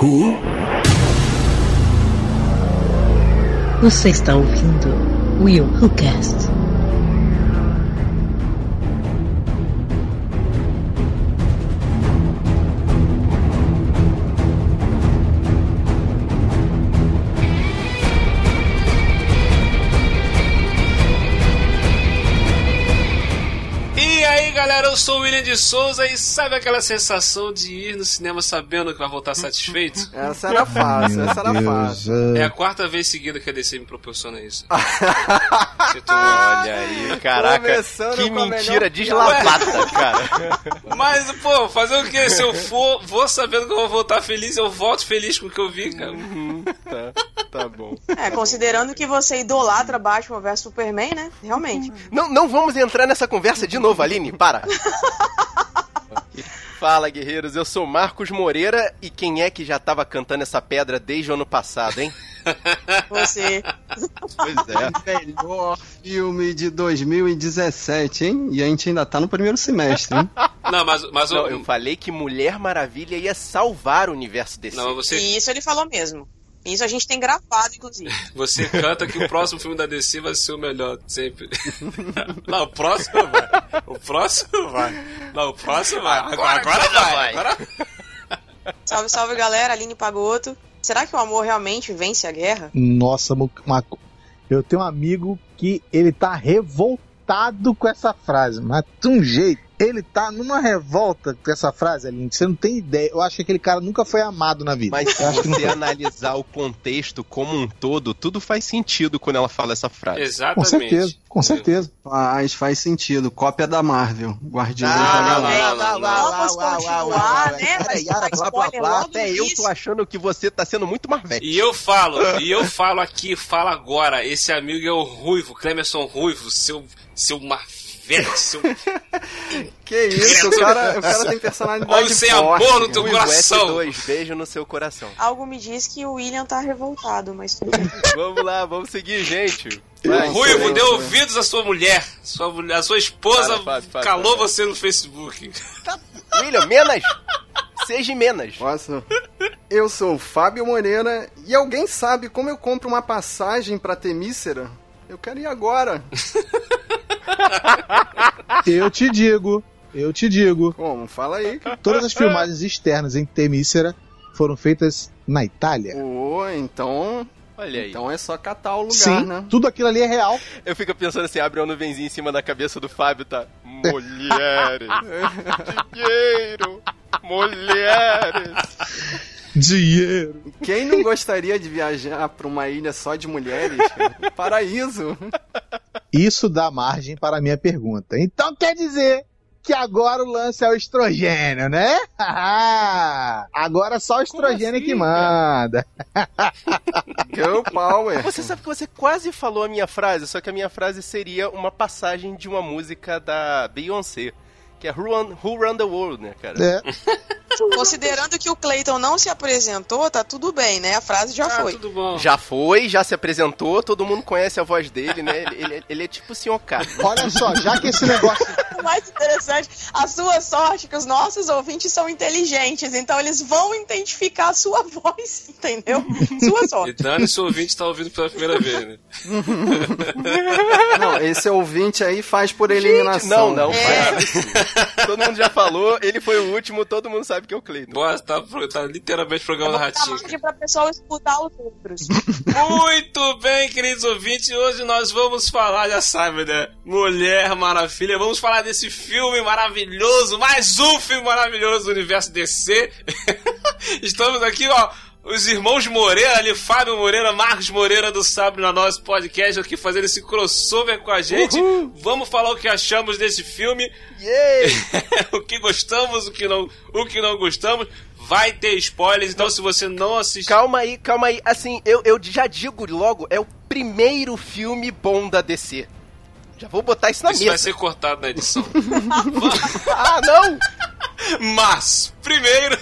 Who? Você está ouvindo Will Who Cast. E aí galera, eu sou o William de Souza e sabe aquela sensação de ir no cinema sabendo que vai voltar satisfeito? Essa era fácil, essa era fácil. É a quarta vez seguida que a DC me proporciona isso. Olha aí, caraca, Começando que mentira deslavada, cara. Mas, pô, fazer o quê? Se eu for, vou sabendo que eu vou voltar feliz, eu volto feliz com o que eu vi, cara. Tá, tá bom. É, considerando que você idolatra Batman vs Superman, né? Realmente. Não, não vamos entrar nessa conversa de novo, Aline, para. Fala, guerreiros, eu sou Marcos Moreira e quem é que já tava cantando essa pedra desde o ano passado, hein? Você. Pois é. Melhor filme de 2017, hein? E a gente ainda tá no primeiro semestre, hein? Não, mas, mas Não, o- eu falei que Mulher Maravilha ia salvar o universo desse. não, você, E isso ele falou mesmo. Isso a gente tem gravado, inclusive. você canta que o próximo filme da DC vai ser o melhor, sempre. Não, o próximo vai. O próximo vai. Não, o próximo vai. Agora, agora vai. Agora... Salve, salve, galera. Aline Pagoto. Será que o amor realmente vence a guerra? Nossa, Maco, eu tenho um amigo que ele tá revoltado com essa frase, mas de um jeito. Ele tá numa revolta com essa frase, Aline, que você não tem ideia. Eu acho que aquele cara nunca foi amado na vida. Mas se você analisar o contexto como um todo, tudo faz sentido quando ela fala essa frase. Com Exatamente. certeza, com certeza. Faz, faz sentido. Cópia da Marvel. Guardiões Ah, da Galáxia. Vamos continuar, né? Mas Yara, dá blá, blá, spoiler blá, logo até eu tô achando que você tá sendo muito marvete. E eu falo, e eu falo aqui, falo agora, esse amigo é o Ruivo, Clemerson Ruivo, seu, seu marvete, seu... Que isso, o cara, o cara tem personalidade Homem sem amor no teu Ruivo coração. S2, beijo no seu coração. Algo me diz que o William tá revoltado, mas tudo bem. Vamos lá, vamos seguir, gente. O Vai, Ruivo excelente. deu ouvidos à sua mulher, sua, mulher- a sua esposa Para, para, para, calou para. você no Facebook. William, menos. Seja menos. Posso? Eu sou o Fábio Moreira e alguém sabe como eu compro uma passagem pra Temícera? Eu quero ir agora. Eu te digo, eu te digo. Como? Fala aí. cara. Todas as filmagens externas em Temícera foram feitas na Itália. Ô, então. Olha aí. Então é só catar o lugar, Sim, né? tudo aquilo ali é real. Eu fico pensando assim, abre uma nuvenzinha em cima da cabeça do Fábio, tá? Mulheres. Dinheiro. Mulheres. Dinheiro. Quem não gostaria de viajar pra uma ilha só de mulheres? Paraíso. Isso dá margem para a minha pergunta. Então quer dizer que agora o lance é o estrogênio, né? agora só o estrogênio assim, que manda. Girl Power. Você sabe que você quase falou a minha frase, só que a minha frase seria uma passagem de uma música da Beyoncé, que é Who Run, Who Run the World, né, cara? É. Considerando que o Clayton não se apresentou, tá tudo bem, né? A frase já Ah, foi. tudo bom. Já foi, já se apresentou, todo mundo conhece a voz dele, né? Ele, ele- ele é tipo o Sr. K. Olha só, já que esse negócio. O mais interessante, a sua sorte é que os nossos ouvintes são inteligentes, então eles vão identificar a sua voz, entendeu? Sua sorte. E Dani, seu ouvinte tá ouvindo pela primeira vez, né? Não, esse ouvinte aí faz por Não, eliminação. não, É. faz. Todo mundo já falou, ele foi o último, todo mundo sabe que é o Cleiton. Boa, tá, tá literalmente programa da Ratinho. pra pessoa escutar os outros. Muito bem, queridos ouvintes, hoje nós vamos falar, já sabe, né? Mulher Maravilha. Vamos falar desse filme maravilhoso, mais um filme maravilhoso do universo DC. Estamos aqui, ó. Os irmãos Moreira ali, Fábio Moreira, Marcos Moreira do Sabre na nosso podcast aqui fazendo esse crossover com a gente. Vamos falar o que achamos desse filme. Yay! o que gostamos, o que não, o que não gostamos. Vai ter spoilers, então se você não assistiu. Calma aí, calma aí. Assim, eu, eu já digo logo, é o primeiro filme bom da DC. Já vou botar isso na Isso vai mesa. ser cortado na edição. Ah, não! Mas, primeiro.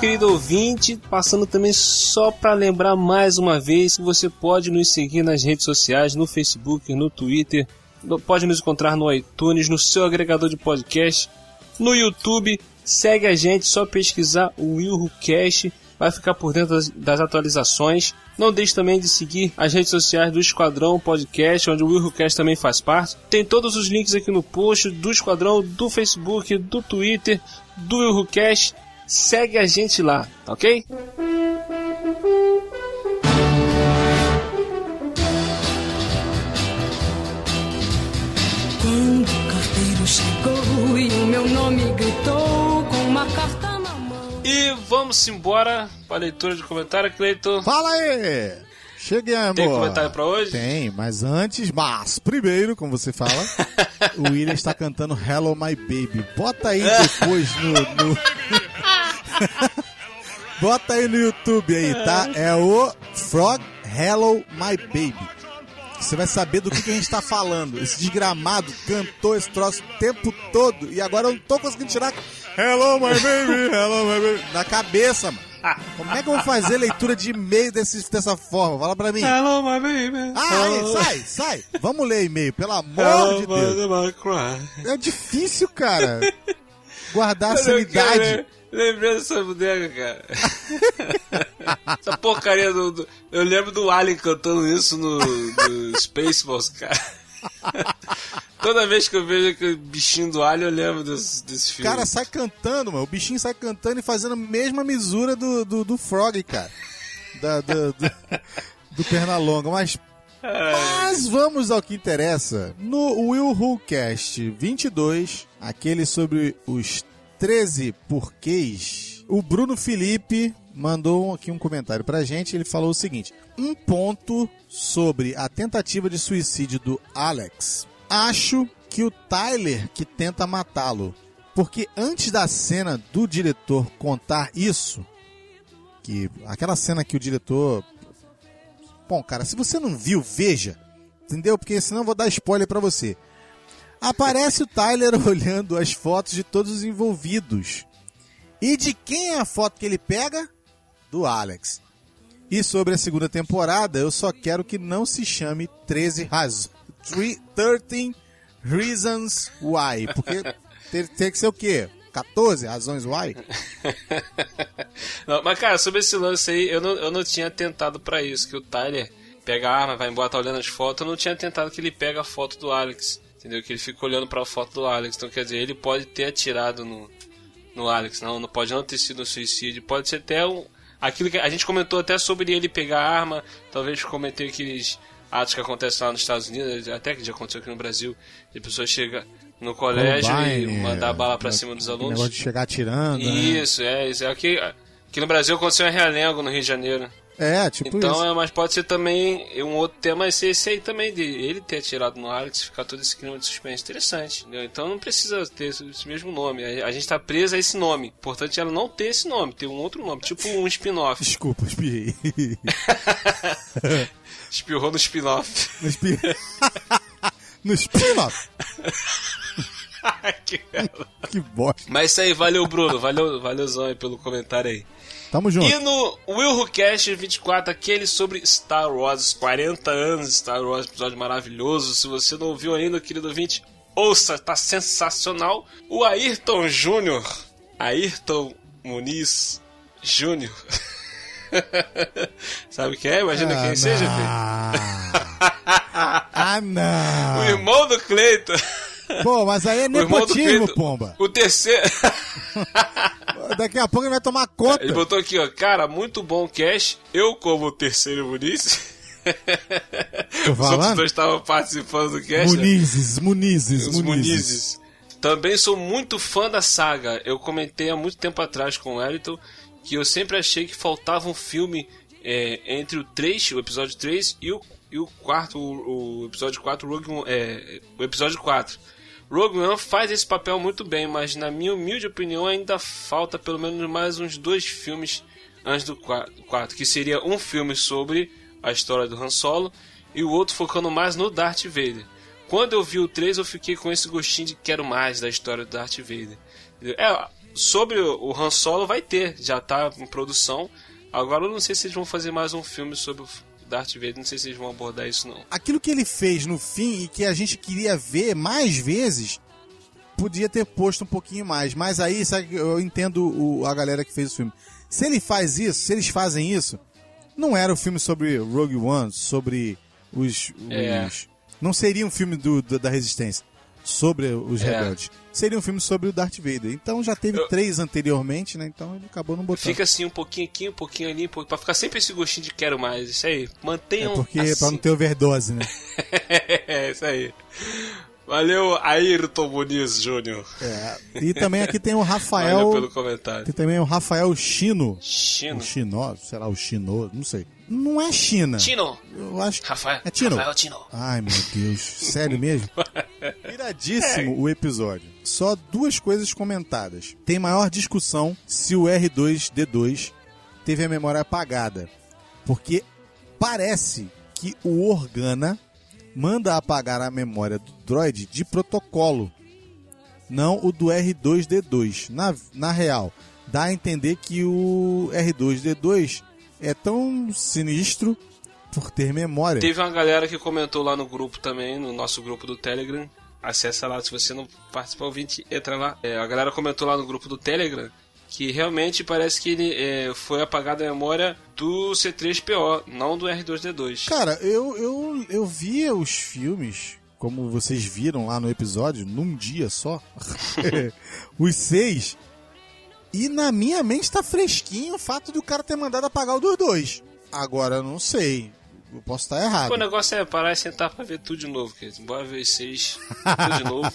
Querido ouvinte, passando também só para lembrar mais uma vez que você pode nos seguir nas redes sociais, no Facebook, no Twitter, pode nos encontrar no iTunes, no seu agregador de podcast, no YouTube. Segue a gente, só pesquisar o WilhoCast, vai ficar por dentro das, das, atualizações. Não deixe também de seguir as redes sociais do Esquadrão Podcast, onde o WilhoCast também faz parte. Tem todos os links aqui no post do Esquadrão, do Facebook, do Twitter, do WilhoCast. Segue a gente lá, tá ok? Quando o carteiro chegou e o meu nome gritou com uma carta na mão. E vamos embora para a leitura de comentário, Cleiton. Fala aí! Chegamos! Tem comentário pra hoje? Tem, mas antes, mas primeiro, como você fala, o William está cantando Hello My Baby. Bota aí depois no. no... Bota aí no YouTube aí, tá? É o Frog Hello My Baby. Você vai saber do que, que a gente tá falando. Esse desgramado cantou esse troço o tempo todo e agora eu não tô conseguindo tirar Hello My Baby, Hello My Baby da cabeça, mano. Como é que eu vou fazer leitura de e-mail desse, dessa forma? Fala pra mim. Hello, my baby. Ah, sai, sai. Vamos ler e-mail, pelo amor Hello, de Deus. É difícil, cara. Guardar a sanidade. Lembrei dessa bodega, cara. Essa porcaria do, do, Eu lembro do Alien cantando isso no, no Spaceballs, cara. Toda vez que eu vejo aquele bichinho do alho, eu lembro desse, desse filme. Cara, sai cantando, mano. O bichinho sai cantando e fazendo a mesma misura do, do, do Frog, cara. Da, do, do, do Pernalonga. Mas, mas vamos ao que interessa. No Will Who Cast 22, aquele sobre os 13 porquês, o Bruno Felipe mandou aqui um comentário pra gente. Ele falou o seguinte: um ponto sobre a tentativa de suicídio do Alex. Acho que o Tyler que tenta matá-lo. Porque antes da cena do diretor contar isso, que aquela cena que o diretor. Bom, cara, se você não viu, veja. Entendeu? Porque senão eu vou dar spoiler para você. Aparece o Tyler olhando as fotos de todos os envolvidos. E de quem é a foto que ele pega? Do Alex. E sobre a segunda temporada, eu só quero que não se chame 13 razões. 13 Reasons Why. Porque tem, tem que ser o quê? 14 razões why? não, mas, cara, sobre esse lance aí, eu não, eu não tinha tentado para isso. Que o Tyler pega a arma, vai embora, tá olhando as fotos. Eu não tinha tentado que ele pega a foto do Alex. Entendeu? Que ele fica olhando para a foto do Alex. Então, quer dizer, ele pode ter atirado no, no Alex. Não, não pode não ter sido um suicídio. Pode ser até um. Aquilo que a gente comentou até sobre ele pegar a arma, talvez cometer aqueles atos que acontecem lá nos Estados Unidos, até que já aconteceu aqui no Brasil, de pessoas chegam no colégio Combine, e mandar bala para cima dos alunos. Negócio de chegar atirando. Né? Isso, né? é, isso. É aqui, aqui no Brasil aconteceu em Realengo, no Rio de Janeiro. É, tipo então, isso. É, mas pode ser também um outro tema esse, esse aí também, de ele ter atirado no Alex, ficar todo esse clima de suspense. Interessante, entendeu? Então não precisa ter esse, mesmo nome. A, a gente tá preso a esse nome. Importante é ela não ter esse nome, ter um outro nome, tipo um spin-off. Desculpa, espiei. Espirrou no spin-off. No spin... no spin-off. que, que bosta. Mas isso aí, valeu, Bruno. Valeu, valeuzão aí pelo comentário aí. Tamo junto. E no Will Who Cast 24, aquele sobre Star Wars, 40 anos Star Wars, episódio maravilhoso. Se você não ouviu ainda, querido ouvinte, ouça, tá sensacional. O Ayrton Júnior, Ayrton Muniz Júnior. Sabe quem é? Imagina ah, quem não. seja, Ah, não! O irmão do Cleiton. Pô, mas aí é nepotismo, pomba. O terceiro. Daqui a pouco ele vai tomar conta. Ele botou aqui, ó, cara, muito bom cash. Eu, como o terceiro Muniz. Os outros dois estavam participando do cast. né? Munizes, Munizes, Os Munizes. Munizes. Também sou muito fã da saga. Eu comentei há muito tempo atrás com o Elton que eu sempre achei que faltava um filme é, entre o 3, o episódio 3, e o, e o quarto, o, o episódio 4, o é, o episódio 4. Rogue One faz esse papel muito bem, mas na minha humilde opinião ainda falta pelo menos mais uns dois filmes antes do 4, que seria um filme sobre a história do Han Solo e o outro focando mais no Darth Vader. Quando eu vi o 3, eu fiquei com esse gostinho de quero mais da história do Darth Vader. É, sobre o Han Solo vai ter, já tá em produção. Agora eu não sei se eles vão fazer mais um filme sobre Darth Vader, não sei se eles vão abordar isso não. Aquilo que ele fez no fim e que a gente queria ver mais vezes, podia ter posto um pouquinho mais. Mas aí, sabe, eu entendo o- a galera que fez o filme. Se ele faz isso, se eles fazem isso, não era o filme sobre Rogue One, sobre os. os- É. Não seria um filme do, do- da Resistência sobre os É. rebeldes. Seria um filme sobre o Darth Vader. Então já teve Eu- três anteriormente, né? Então ele acabou não botando. Fica assim um pouquinho aqui, um pouquinho ali, um pouquinho, pra ficar sempre esse gostinho de quero mais. Isso aí, É mantenham porque assim. pra não ter overdose, né? é, isso aí. Valeu, Ayrton Muniz Júnior. É. E também aqui tem o Rafael. pelo comentário. Tem também o Rafael Chino. Chino. O Chinó, sei lá, o Chinô, não sei. Não é China. Tino. Eu acho que. Rafael. É Tino. Rafael Tino. Ai, meu Deus. Sério mesmo? Iradíssimo o episódio. Só duas coisas comentadas. Tem maior discussão se o R2D2 teve a memória apagada. Porque parece que o Organa manda apagar a memória do droid de protocolo. Não o do R2D2. Na, na real, dá a entender que o R2D2 é tão sinistro por ter memória. Teve uma galera que comentou lá no grupo também, no nosso grupo do Telegram. Acessa lá, se você não participar, ouvinte, entra lá. É, a galera comentou lá no grupo do Telegram que realmente parece que ele é, foi apagada a memória do C3PO, não do R2D2. Cara, eu, eu, eu via os filmes, como vocês viram lá no episódio, num dia só. os seis. E na minha mente tá fresquinho o fato do cara ter mandado apagar o dos dois. Agora, eu não sei. Eu posso estar errado. O negócio é parar e sentar pra ver tudo de novo, querido. Bora ver seis, tudo de novo.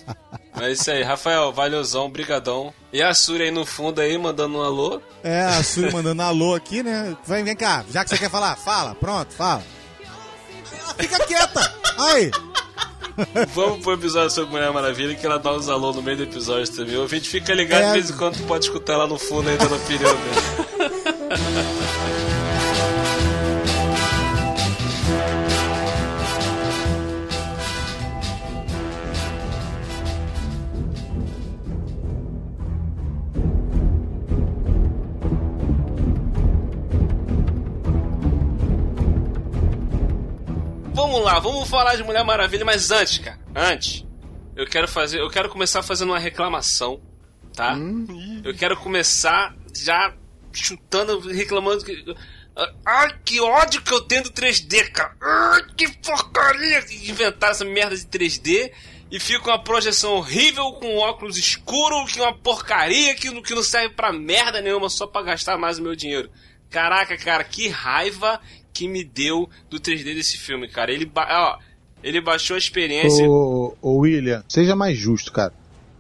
Mas é isso aí, Rafael, valeuzão, brigadão. E a Suri aí no fundo aí, mandando um alô. É, a Suri mandando alô aqui, né? Vem, vem cá, já que você quer falar, fala, pronto, fala. Ela fica quieta! Aí! Vamos pro episódio sobre Mulher Maravilha, que ela dá uns alô no meio do episódio também. O ouvinte fica ligado É. de vez em quando, pode escutar lá no fundo aí dando opinião dele. Vamos falar de Mulher Maravilha, mas antes, cara, antes, eu quero fazer, eu quero começar fazendo uma reclamação, tá? Eu quero começar já chutando, reclamando que Ai, que ódio que eu tenho do 3D, cara. Ai, que porcaria que inventaram essa merda de 3D e fica uma projeção horrível com óculos escuro, que é uma porcaria que, não- que não serve pra merda nenhuma, só pra gastar mais o meu dinheiro. Caraca, cara, que raiva que me deu do 3D desse filme, cara. Ele, ba- ó, ele baixou a experiência. Ô, ô William, seja mais justo, cara.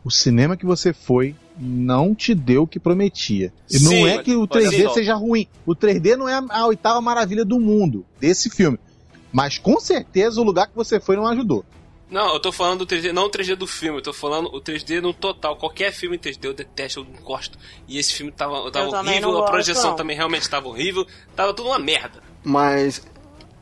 O cinema que você foi não te deu o que prometia. E Sim, não é que o olha 3D só. seja ruim. O 3D não é a, a oitava maravilha do mundo desse filme. Mas com certeza o lugar que você foi não ajudou. Não, eu tô falando do 3D, não o 3D do filme, eu tô falando o 3D no total. Qualquer filme em 3D eu detesto, eu não gosto. E esse filme tava, tava horrível, a projeção não. também realmente tava horrível, tava tudo uma merda. Mas,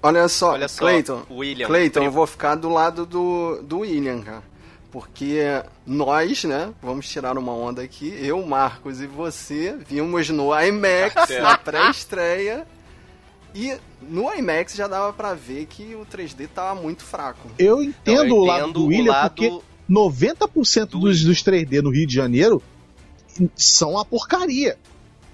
olha só, Olha só, Clayton, William, Clayton, eu vou ficar do lado do, do William, cara. Porque nós, né, vamos tirar uma onda aqui, eu, Marcos e você, vimos no IMAX, Tá na pré-estreia, e no IMAX já dava pra ver que o 3D tava muito fraco. Eu entendo, Então, eu o lado do o William lado porque 90% do dos, dos 3D no Rio de Janeiro são a porcaria.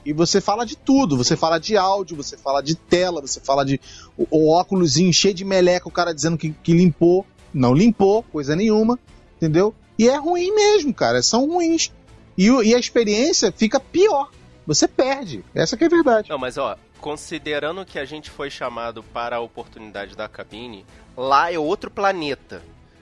E você fala de tudo, você fala de áudio, você fala de tela, você fala de o, o óculos cheio de meleca, o cara dizendo que, que limpou, não limpou, coisa nenhuma, entendeu? E é ruim mesmo, cara, são ruins. E, e a experiência fica pior, você perde, essa que é a verdade. Não, mas ó, considerando que a gente foi chamado para a oportunidade da cabine, lá é outro planeta.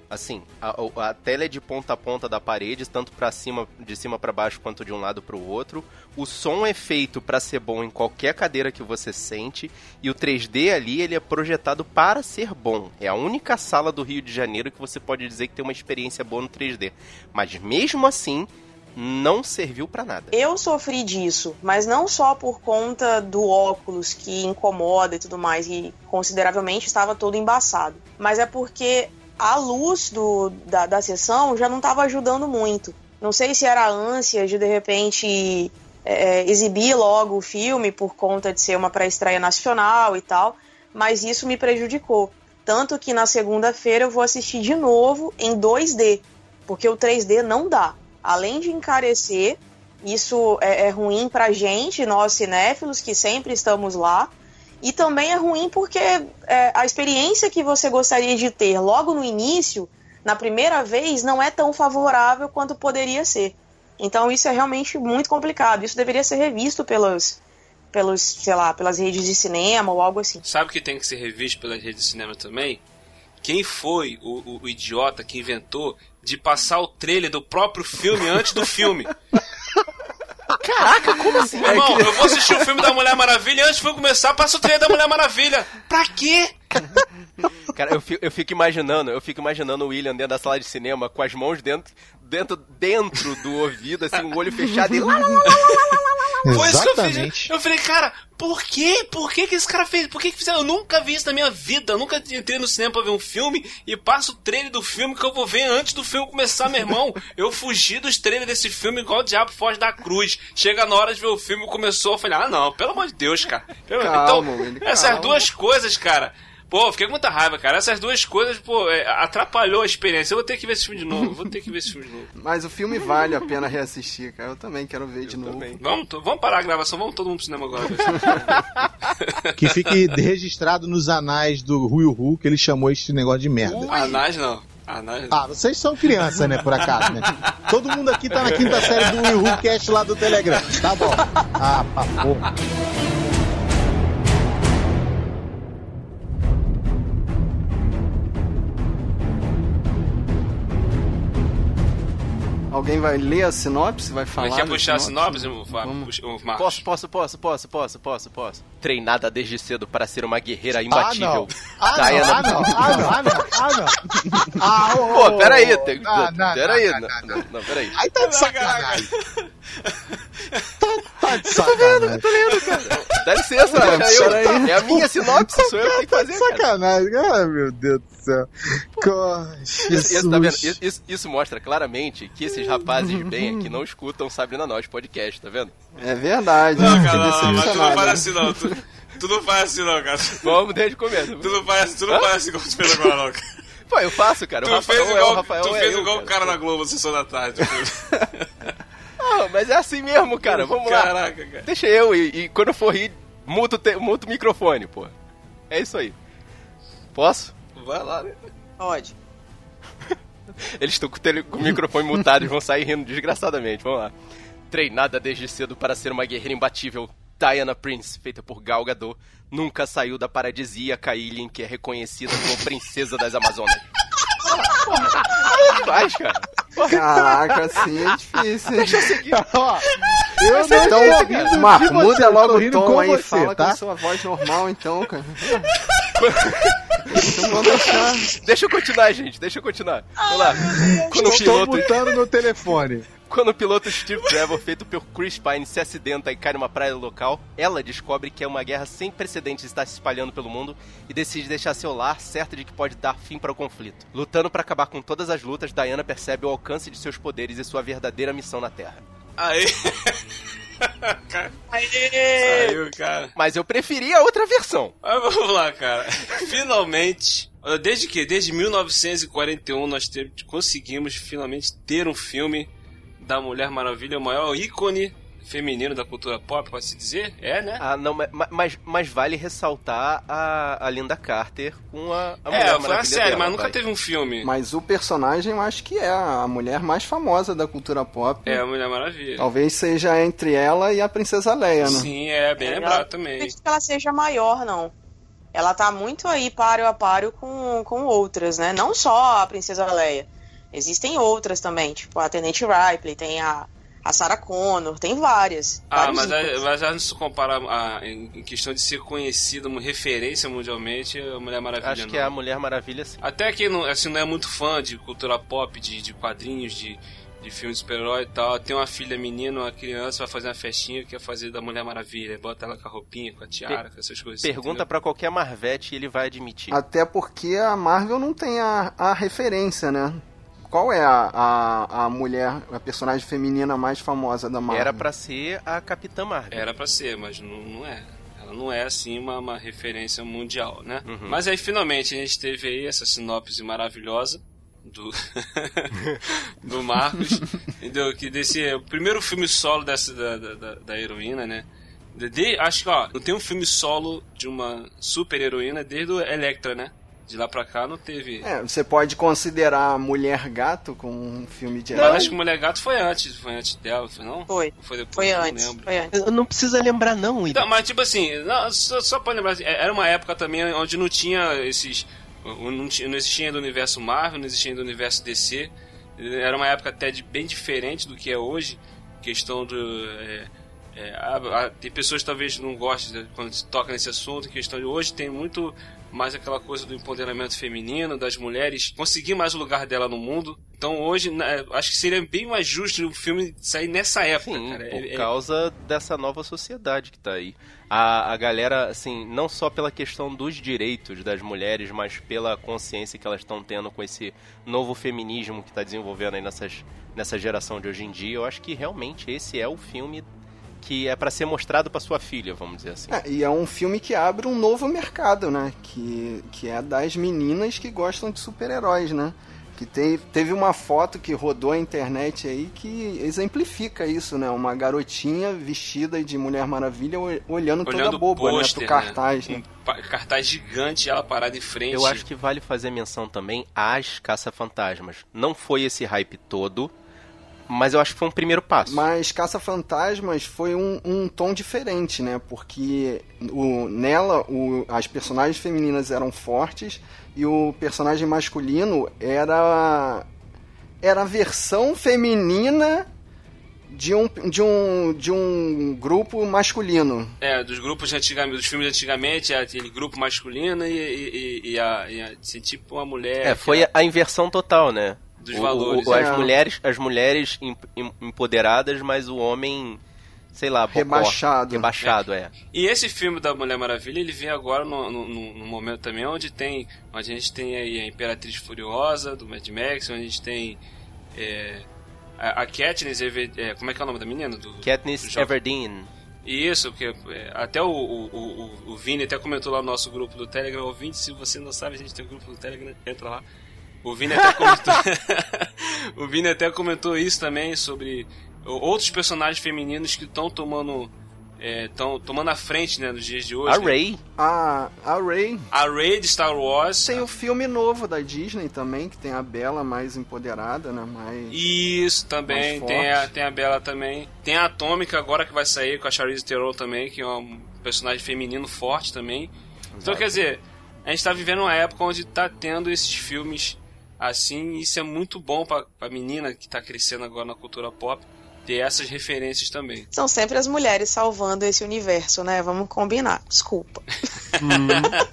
Assim, a, a tela é de ponta a ponta da parede, tanto para cima, de cima para baixo quanto de um lado para o outro. O som é feito para ser bom em qualquer cadeira que você sente e o 3D ali ele é projetado para ser bom. É a única sala do Rio de Janeiro que você pode dizer que tem uma experiência boa no 3D. Mas mesmo assim, não serviu para nada. Eu sofri disso, mas não só por conta do óculos que incomoda e tudo mais, e consideravelmente estava todo embaçado. Mas é porque a luz do, da, da sessão já não estava ajudando muito. Não sei se era a ânsia de de repente é, exibir logo o filme por conta de ser uma pré-estreia nacional e tal, mas isso me prejudicou. Tanto que na segunda-feira eu vou assistir de novo em 2D, porque o 3D não dá. Além de encarecer, isso é, é ruim pra gente, nós cinéfilos que sempre estamos lá. E também é ruim porque é, a experiência que você gostaria de ter logo no início, na primeira vez, não é tão favorável quanto poderia ser. Então isso é realmente muito complicado. Isso deveria ser revisto pelas, pelos, sei lá, pelas redes de cinema ou algo assim. Sabe que tem que ser revisto pelas redes de cinema também? Quem foi o, o, o idiota que inventou de passar o trailer do próprio filme antes do filme? Caraca, como assim? Meu irmão, eu vou assistir o filme da Mulher Maravilha e antes de começar, passa o trailer da Mulher Maravilha. Pra quê? Cara, eu fico, eu fico imaginando, eu fico imaginando o William dentro da sala de cinema com as mãos dentro, dentro, dentro do ouvido, assim, o olho fechado e lá, lá, lá, lá, lá, lá, lá. Foi isso que eu fiz. Eu falei, cara, por quê? Por que, que esse cara fez? Por que, que fizeram? Eu nunca vi isso na minha vida. Eu nunca entrei no cinema pra ver um filme e passo o trailer do filme que eu vou ver antes do filme começar, meu irmão. Eu fugi dos trailers desse filme igual o Diabo Foge da Cruz. Chega na hora de ver o filme, começou, eu falei, ah, não, pelo amor de Deus, cara. Calma, então, essas calma. duas coisas, cara. Pô, fiquei com muita raiva, cara. Essas duas coisas, pô, é, atrapalhou a experiência. Eu vou ter que ver esse filme de novo. Vou ter que ver esse filme de novo. Mas o filme vale a pena reassistir, cara. Eu também quero ver de novo. também. Vamos, to- vamos parar a gravação, vamos todo mundo pro cinema agora. Que fique registrado nos anais do Rui Hu que ele chamou esse negócio de merda. Anás não. Anás não. Ah, vocês são criança, né, por acaso, né? Todo mundo aqui tá na quinta série do Will Who Cast lá do Telegram. Tá bom. Ah, pra porra. Alguém vai ler a sinopse? Vai falar? Quer da puxar a sinopse, o, Fábio? Vamos. Puxa- o Marcos? Posso, posso, posso, posso, posso, posso, posso. Treinada desde cedo para ser uma guerreira Ah, imbatível. não. Ah, Diana- não. Ah, não. Ah, não. Ah, não. Ah, não. Ah, ô, Pô, peraí, tem, Ah, não, peraí, não, não, não, não, não, peraí. Aí tá de sacanagem. Tá, tá de sacanagem. Dá licença, é, eu- é a minha sinopse, sou eu que tenho que fazer, cara. sacanagem. Ai, meu Deus do céu. Co- Isso, isso, tá vendo? Isso, isso- mostra claramente que esses rapazes bem aqui não escutam Sabrina Nós podcast, tá vendo? É verdade. Não, cara, não, mas tu não faz assim não. Tu, tu não faz assim não, cara. Vamos desde o começo. Tu não faz, tu não faz assim como tu fez agora não, cara. Pô, eu faço, cara. O Tu Rafael fez é o igual, Rafael tu é fez eu, igual o cara. cara na Globo, sessão da tarde. Ah, mas é assim mesmo, cara. Vamos lá. Caraca, cara. Deixa eu e, e quando eu for rir, muta o, te, muta o microfone, pô. É isso aí. Posso? Vai lá, né? Pode. Eles estão com, o tele- com o microfone mutado e vão sair rindo desgraçadamente. Vamos lá. Treinada desde cedo para ser uma guerreira imbatível, Diana Prince, feita por Gal Gadot, nunca saiu da paradisíaca ilha em que é reconhecida como princesa das Amazonas. Aí faz, cara. Caraca, assim é difícil. hein? Deixa eu seguir. Ó, eu não Então, tô rindo de Marco, você, muda logo o tom aí, você, fala tá? com a sua voz normal, então, cara. Deixa eu continuar, gente. Deixa eu continuar. Vamos lá. Quando o Estou piloto, mutando meu telefone. quando o piloto Steve Trevor, feito por Chris Pine, se acidenta e cai numa praia local, ela descobre que é uma guerra sem precedentes está se espalhando pelo mundo e decide deixar seu lar certa de que pode dar fim para o conflito. Lutando para acabar com todas as lutas, Diana percebe o alcance de seus poderes e sua verdadeira missão na Terra. Aí. Aê! Saiu, cara. Mas eu preferi a outra versão. Mas vamos lá, cara. Finalmente. Desde que? Desde 1941 nós te- conseguimos finalmente ter um filme da Mulher Maravilha, o maior ícone feminino da cultura pop, pode se dizer? É, né? Ah, não, ma- ma- mas, mas vale ressaltar a, a Linda Carter com a, a Mulher é, foi a Maravilha série, dela, mas nunca vai. teve um filme. Mas o personagem eu acho que é a mulher mais famosa da cultura pop. É, a Mulher Maravilha. Talvez seja entre ela e a Princesa Leia, né? Sim, é, bem Ela- lembrado Não também. acredito que ela seja maior, não. Ela tá muito aí páreo a páreo com, com outras, né? Não só a Princesa Leia. Existem outras também, tipo a Tenente Ripley, tem a, a Sarah Connor, tem várias. Ah, mas, a, mas a gente se compara a- em em questão de ser conhecida, uma referência mundialmente, a Mulher Maravilha Acho não. que é a Mulher Maravilha sim. Até quem não, assim, não é muito fã de cultura pop, de, de quadrinhos, de, de filmes de super-herói e tal, tem uma filha menina, uma criança, vai fazer uma festinha, quer fazer da Mulher Maravilha, bota ela com a roupinha, com a tiara, com essas coisas. assim, Pergunta pra qualquer Marvete e ele vai admitir. Até porque a Marvel não tem a, a referência, né? Qual é a, a, a mulher, a personagem feminina mais famosa da Marvel? Era pra ser a Capitã Marvel. Era pra ser, mas não, não é. Ela não é assim uma, uma referência mundial, né? Uhum. Mas aí finalmente a gente teve aí essa sinopse maravilhosa do do Marcos, entendeu? Que desse é o primeiro filme solo dessa da, da, da- da heroína, né? De- de- acho que ó, não tem um filme solo de uma super heroína desde o Electra, né? De lá pra cá não teve. É, você pode considerar Mulher Gato como um filme de Mas herói? acho que Mulher Gato foi antes, foi antes dela, foi não? Foi. Ou Foi depois, Foi eu antes. não lembro. Foi antes. Não precisa lembrar, não. Não, mas tipo assim, não, só, só pra lembrar, assim, era uma época também onde não tinha esses. Não, tinha, não existia ainda o universo Marvel, não existia ainda o universo DC. Era uma época até de, bem diferente do que é hoje. Questão do. é, é, a- a- tem pessoas que talvez não gostem quando se toca nesse assunto. Questão de hoje tem muito mais aquela coisa do empoderamento feminino, das mulheres conseguir mais o lugar dela no mundo. Então hoje, né, acho que seria bem mais justo o filme sair nessa época, Sim, cara. por É- é- causa dessa nova sociedade que tá aí. A, a galera, assim, não só pela questão dos direitos das mulheres, mas pela consciência que elas estão tendo com esse novo feminismo que tá desenvolvendo aí nessas, nessa geração de hoje em dia, eu acho que realmente esse é o filme que é pra ser mostrado pra sua filha, vamos dizer assim. É, e é um filme que abre um novo mercado, né? Que, que é das meninas que gostam de super-heróis, né? Que teve, teve uma foto que rodou a internet aí que exemplifica isso, né? Uma garotinha vestida de Mulher Maravilha o- olhando, toda olhando boba, né? pôster, Pro cartaz, né? Um pa- cartaz gigante, ela parada em frente. Eu acho que vale fazer menção também às caça-fantasmas. Não foi esse hype todo, mas eu acho que foi um primeiro passo. Mas Caça-Fantasmas foi um, um tom diferente, né? Porque o, nela o- as personagens femininas eram fortes e o personagem masculino era era a versão feminina de um, de um, de um grupo masculino. É, dos grupos de antigamente, dos filmes antigamente, é aquele grupo masculino e, e, e- a, e a- assim, tipo uma mulher. É, foi a, a inversão total, né? Dos O- valores, o- as é. mulheres, as mulheres em- em- empoderadas, mas o homem, sei lá, bocó. Rebaixado. Rebaixado, é. E esse filme da Mulher Maravilha, ele vem agora no, no, no- momento também onde tem. Onde a gente tem aí a Imperatriz Furiosa, do Mad Max, onde a gente tem. é, a, a Katniss, é, como é que é o nome da menina? Do, do Katniss jovem? Everdeen. Isso, porque é, até o, o, o, o Vini até comentou lá no nosso grupo do Telegram. Ouvinte, se você não sabe, a gente tem um grupo do Telegram, entra lá. O Vini até comentou, o Vini até comentou isso também sobre outros personagens femininos que estão tomando estão tomando a frente né, nos dias de hoje. A né? Rey. A, a Rey A Rey de Star Wars. tem o filme novo da Disney também, que tem a Bela mais empoderada, né? Mais... Isso também, Mais tem a, tem a Bela também. Tem a Atômica agora que vai sair com a Charlize Theron também, que é um personagem feminino forte também. Então, quer dizer, a gente tá vivendo uma época onde tá tendo esses filmes assim, isso é muito bom pra, pra menina que tá crescendo agora na cultura pop, ter essas referências também. São sempre as mulheres salvando esse universo, né? Vamos combinar. Desculpa.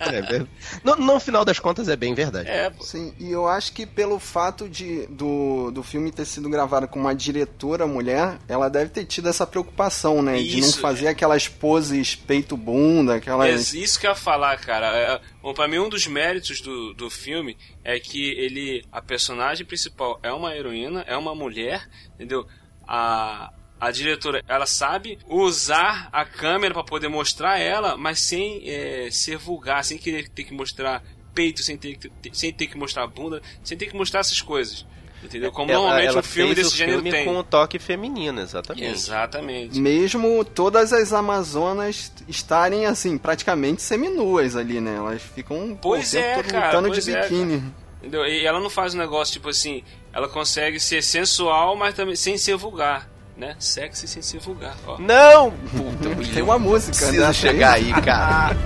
É ver- no, no final das contas é bem verdade. É, pô. Sim, e eu acho que pelo fato de do, do filme ter sido gravado com uma diretora mulher, ela deve ter tido essa preocupação, né? de não Isso, fazer aquelas poses peito-bunda, É aquelas. isso que eu ia falar, cara. É, Bom, pra mim um dos méritos do, do filme é que ele, a personagem principal é uma heroína, é uma mulher, entendeu? A, a diretora, ela sabe usar a câmera pra poder mostrar ela, mas sem é, ser vulgar, sem querer ter que mostrar peito, sem ter, que- sem ter que mostrar bunda, sem ter que mostrar essas coisas. Entendeu? Como Ela- normalmente ela um filme fez desse o gênero filme tem. com um toque feminino, exatamente. Exatamente. Mesmo todas as Amazonas estarem, assim, praticamente seminuas ali, né? Elas ficam Pois o tempo é, todo cara, lutando pois de é, biquíni. Entendeu? E ela não faz um negócio tipo assim, ela consegue ser sensual, mas também sem ser vulgar, né? Sexy sem ser vulgar, ó. Não! Puta, Tem uma música, Precisa né? chegar aí, cara.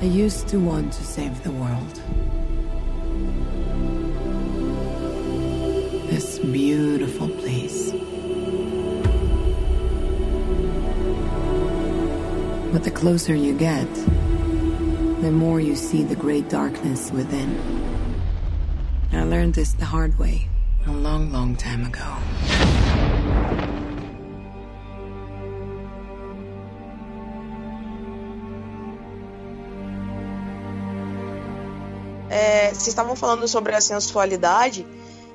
I used to want to save the world. This beautiful place. But the closer you get, the more you see the great darkness within. I learned this the hard way a long, long time ago. é, vocês estavam falando sobre a sensualidade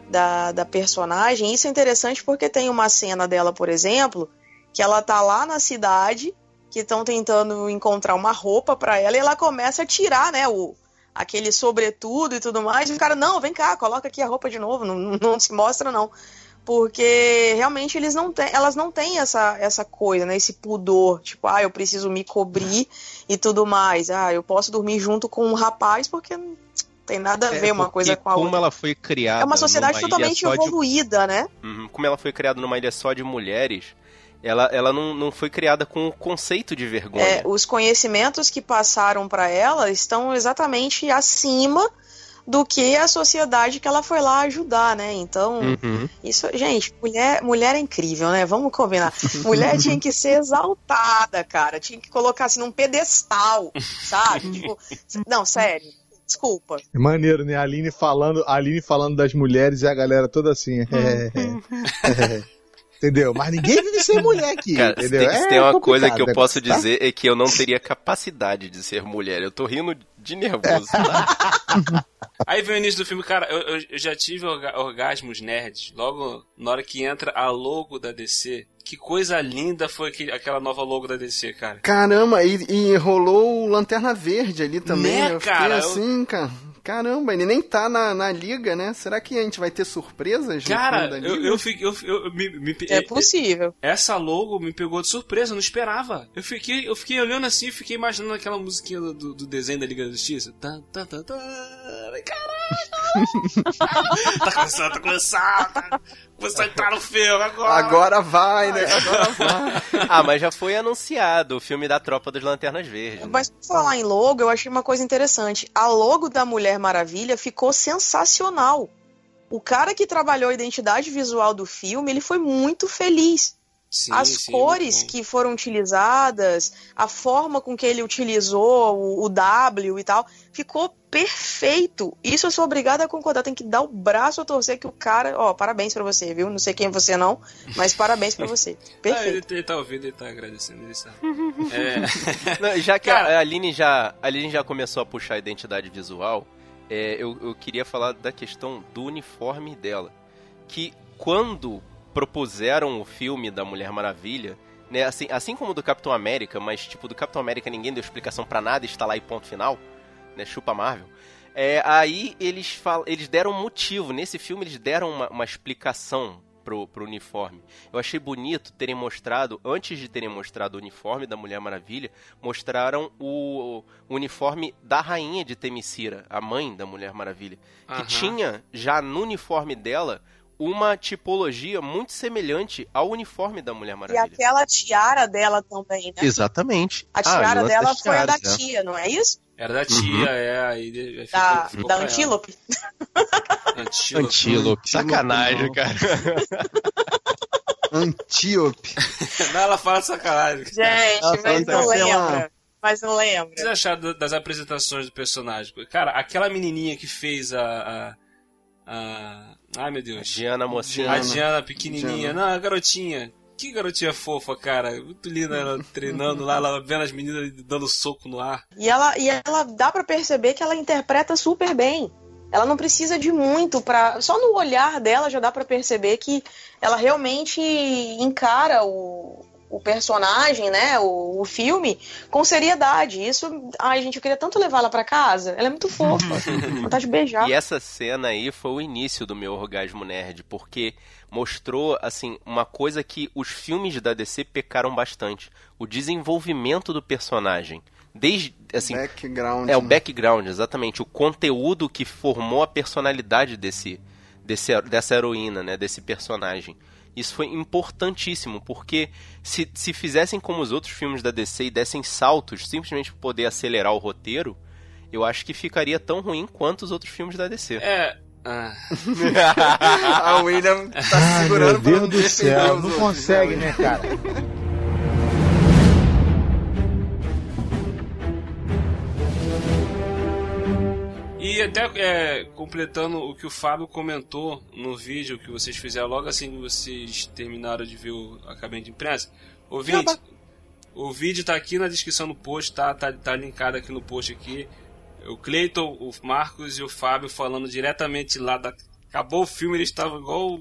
da, da personagem. Isso é interessante porque tem uma cena dela, por exemplo, que ela tá lá na cidade, que estão tentando encontrar uma roupa para ela, e ela começa a tirar, né, o, aquele sobretudo e tudo mais, e o cara, não, vem cá, coloca aqui a roupa de novo, não, não se mostra não. Porque realmente eles não têm, elas não têm essa, essa coisa, né? Esse pudor, tipo, ah, eu preciso me cobrir e tudo mais. Ah, eu posso dormir junto com um rapaz porque não tem nada a É, ver uma porque coisa com a como outra. ela foi criada. É uma sociedade totalmente só de- evoluída, né? Uhum, como ela foi criada numa ilha só de mulheres, ela, ela não, não foi criada com o conceito de vergonha. É, os conhecimentos que passaram para ela estão exatamente acima do que a sociedade que ela foi lá ajudar, né? Então, Uhum. isso, gente, mulher, mulher é incrível, né? Vamos combinar. Mulher tinha que ser exaltada, cara. Tinha que colocar assim num pedestal, sabe? Tipo, não, sério. Desculpa. É maneiro, né? A Aline falando, a Aline falando das mulheres e a galera toda assim. é, é, é. Entendeu? Mas ninguém vive sem mulher aqui. Cara, se entendeu? tem, se É tem uma complicado coisa que eu o posso tá? dizer é que eu não teria capacidade de ser mulher. Eu tô rindo de nervoso. tá? Aí vem o início do filme, cara, eu, eu- eu já tive orga- orgasmos nerds. Logo na hora que entra a logo da DC. Que coisa linda foi aquele- aquela nova logo da DC, cara. Caramba, e, e rolou o Lanterna Verde ali também. Né, eu fiquei cara? assim, cara. Caramba, ele nem tá na, na liga, né? Será que a gente vai ter surpresas Cara, eu, liga? eu fiquei. Eu, eu- me- me- É possível. Essa logo me pegou de surpresa, eu não esperava. Eu fiquei, eu fiquei olhando assim e fiquei imaginando aquela musiquinha do, do- desenho da Liga da Justiça. Tá, tá, tá, tá. Caralho! tá começando, tá começando. Tá a entrar no filme agora. Agora vai, né? Agora vai. ah, mas já foi anunciado o filme da Tropa das Lanternas Verdes. né? Mas por falar em logo, eu achei uma coisa interessante. A logo da Mulher Maravilha ficou sensacional. O cara que trabalhou a identidade visual do filme, ele foi muito feliz. Sim, As sim, cores que foram utilizadas, a forma com que ele utilizou o, o W e tal, ficou perfeito. Isso eu sou obrigada a concordar. Tem que dar o braço a torcer que o cara. Ó, parabéns pra você, viu? Não sei quem é você não, mas parabéns pra você. Ah, ele, Perfeito. ele tá ouvindo, ele tá agradecendo, ele sabe. É, Não, já que Cara- a Aline já, a Aline já começou a puxar a identidade visual, é, eu, eu queria falar da questão do uniforme dela. Que quando propuseram o filme da Mulher Maravilha, né, assim, assim como do Capitão América, mas tipo, do Capitão América ninguém deu explicação pra nada, está lá e ponto final, né, chupa Marvel. É, aí eles, fal eles deram um motivo, nesse filme eles deram uma, uma explicação pro, pro uniforme. Eu achei bonito terem mostrado, antes de terem mostrado o uniforme da Mulher Maravilha, mostraram o, o uniforme da rainha de Temicira, a mãe da Mulher Maravilha, que Aham. tinha já no uniforme dela uma tipologia muito semelhante ao uniforme da Mulher E Maravilha. aquela tiara dela também, né? Exatamente. A Ah, tiara lance dela foi a da né? tia, não é isso? Era da tia, é, aí Da, ficou da. Antílope. Antílope. Antílope. Sacanagem, não. cara. Antíope. Não, ela fala sacanagem. Gente, Ela mas não daquela- lembra. Mas não O que lembra. vocês acharam da- das apresentações do personagem? Cara, aquela menininha que fez a. a, a- ai meu Deus. Diana Mocinha. A Diana pequenininha. Diana. Não, a garotinha. Que garotinha fofa, cara. Muito linda ela treinando lá, ela vendo as meninas dando soco no ar. E ela, e ela dá pra perceber que ela interpreta super bem. Ela não precisa de muito para só no olhar dela já dá pra perceber que ela realmente encara o, o personagem, né, o, o filme com seriedade. Isso, ai gente, eu queria tanto levar ela pra casa. Ela é muito fofa. Vontade de beijar. E essa cena aí foi o início do meu orgasmo nerd, porque mostrou, assim, uma coisa que os filmes da DC pecaram bastante: o desenvolvimento do personagem. Desde, assim, Background. é o né? background, exatamente, o conteúdo que formou a personalidade desse, desse dessa heroína, né, desse personagem. Isso foi importantíssimo, porque se, se fizessem como os outros filmes da DC e dessem saltos simplesmente para poder acelerar o roteiro, eu acho que ficaria tão ruim quanto os outros filmes da DC. É. ah, A William tá Ai, segurando meu pra Deus do céu, não consegue, né? cara? E até é, completando o que o Fábio comentou no vídeo que vocês fizeram logo assim que vocês terminaram de ver o a cabine de imprensa. Ouvinte, o vídeo tá aqui na descrição do post, tá, tá, tá linkado aqui no post aqui. O Cleiton, o Marcos e o Fábio falando diretamente lá da. Acabou o filme, eles estavam igual.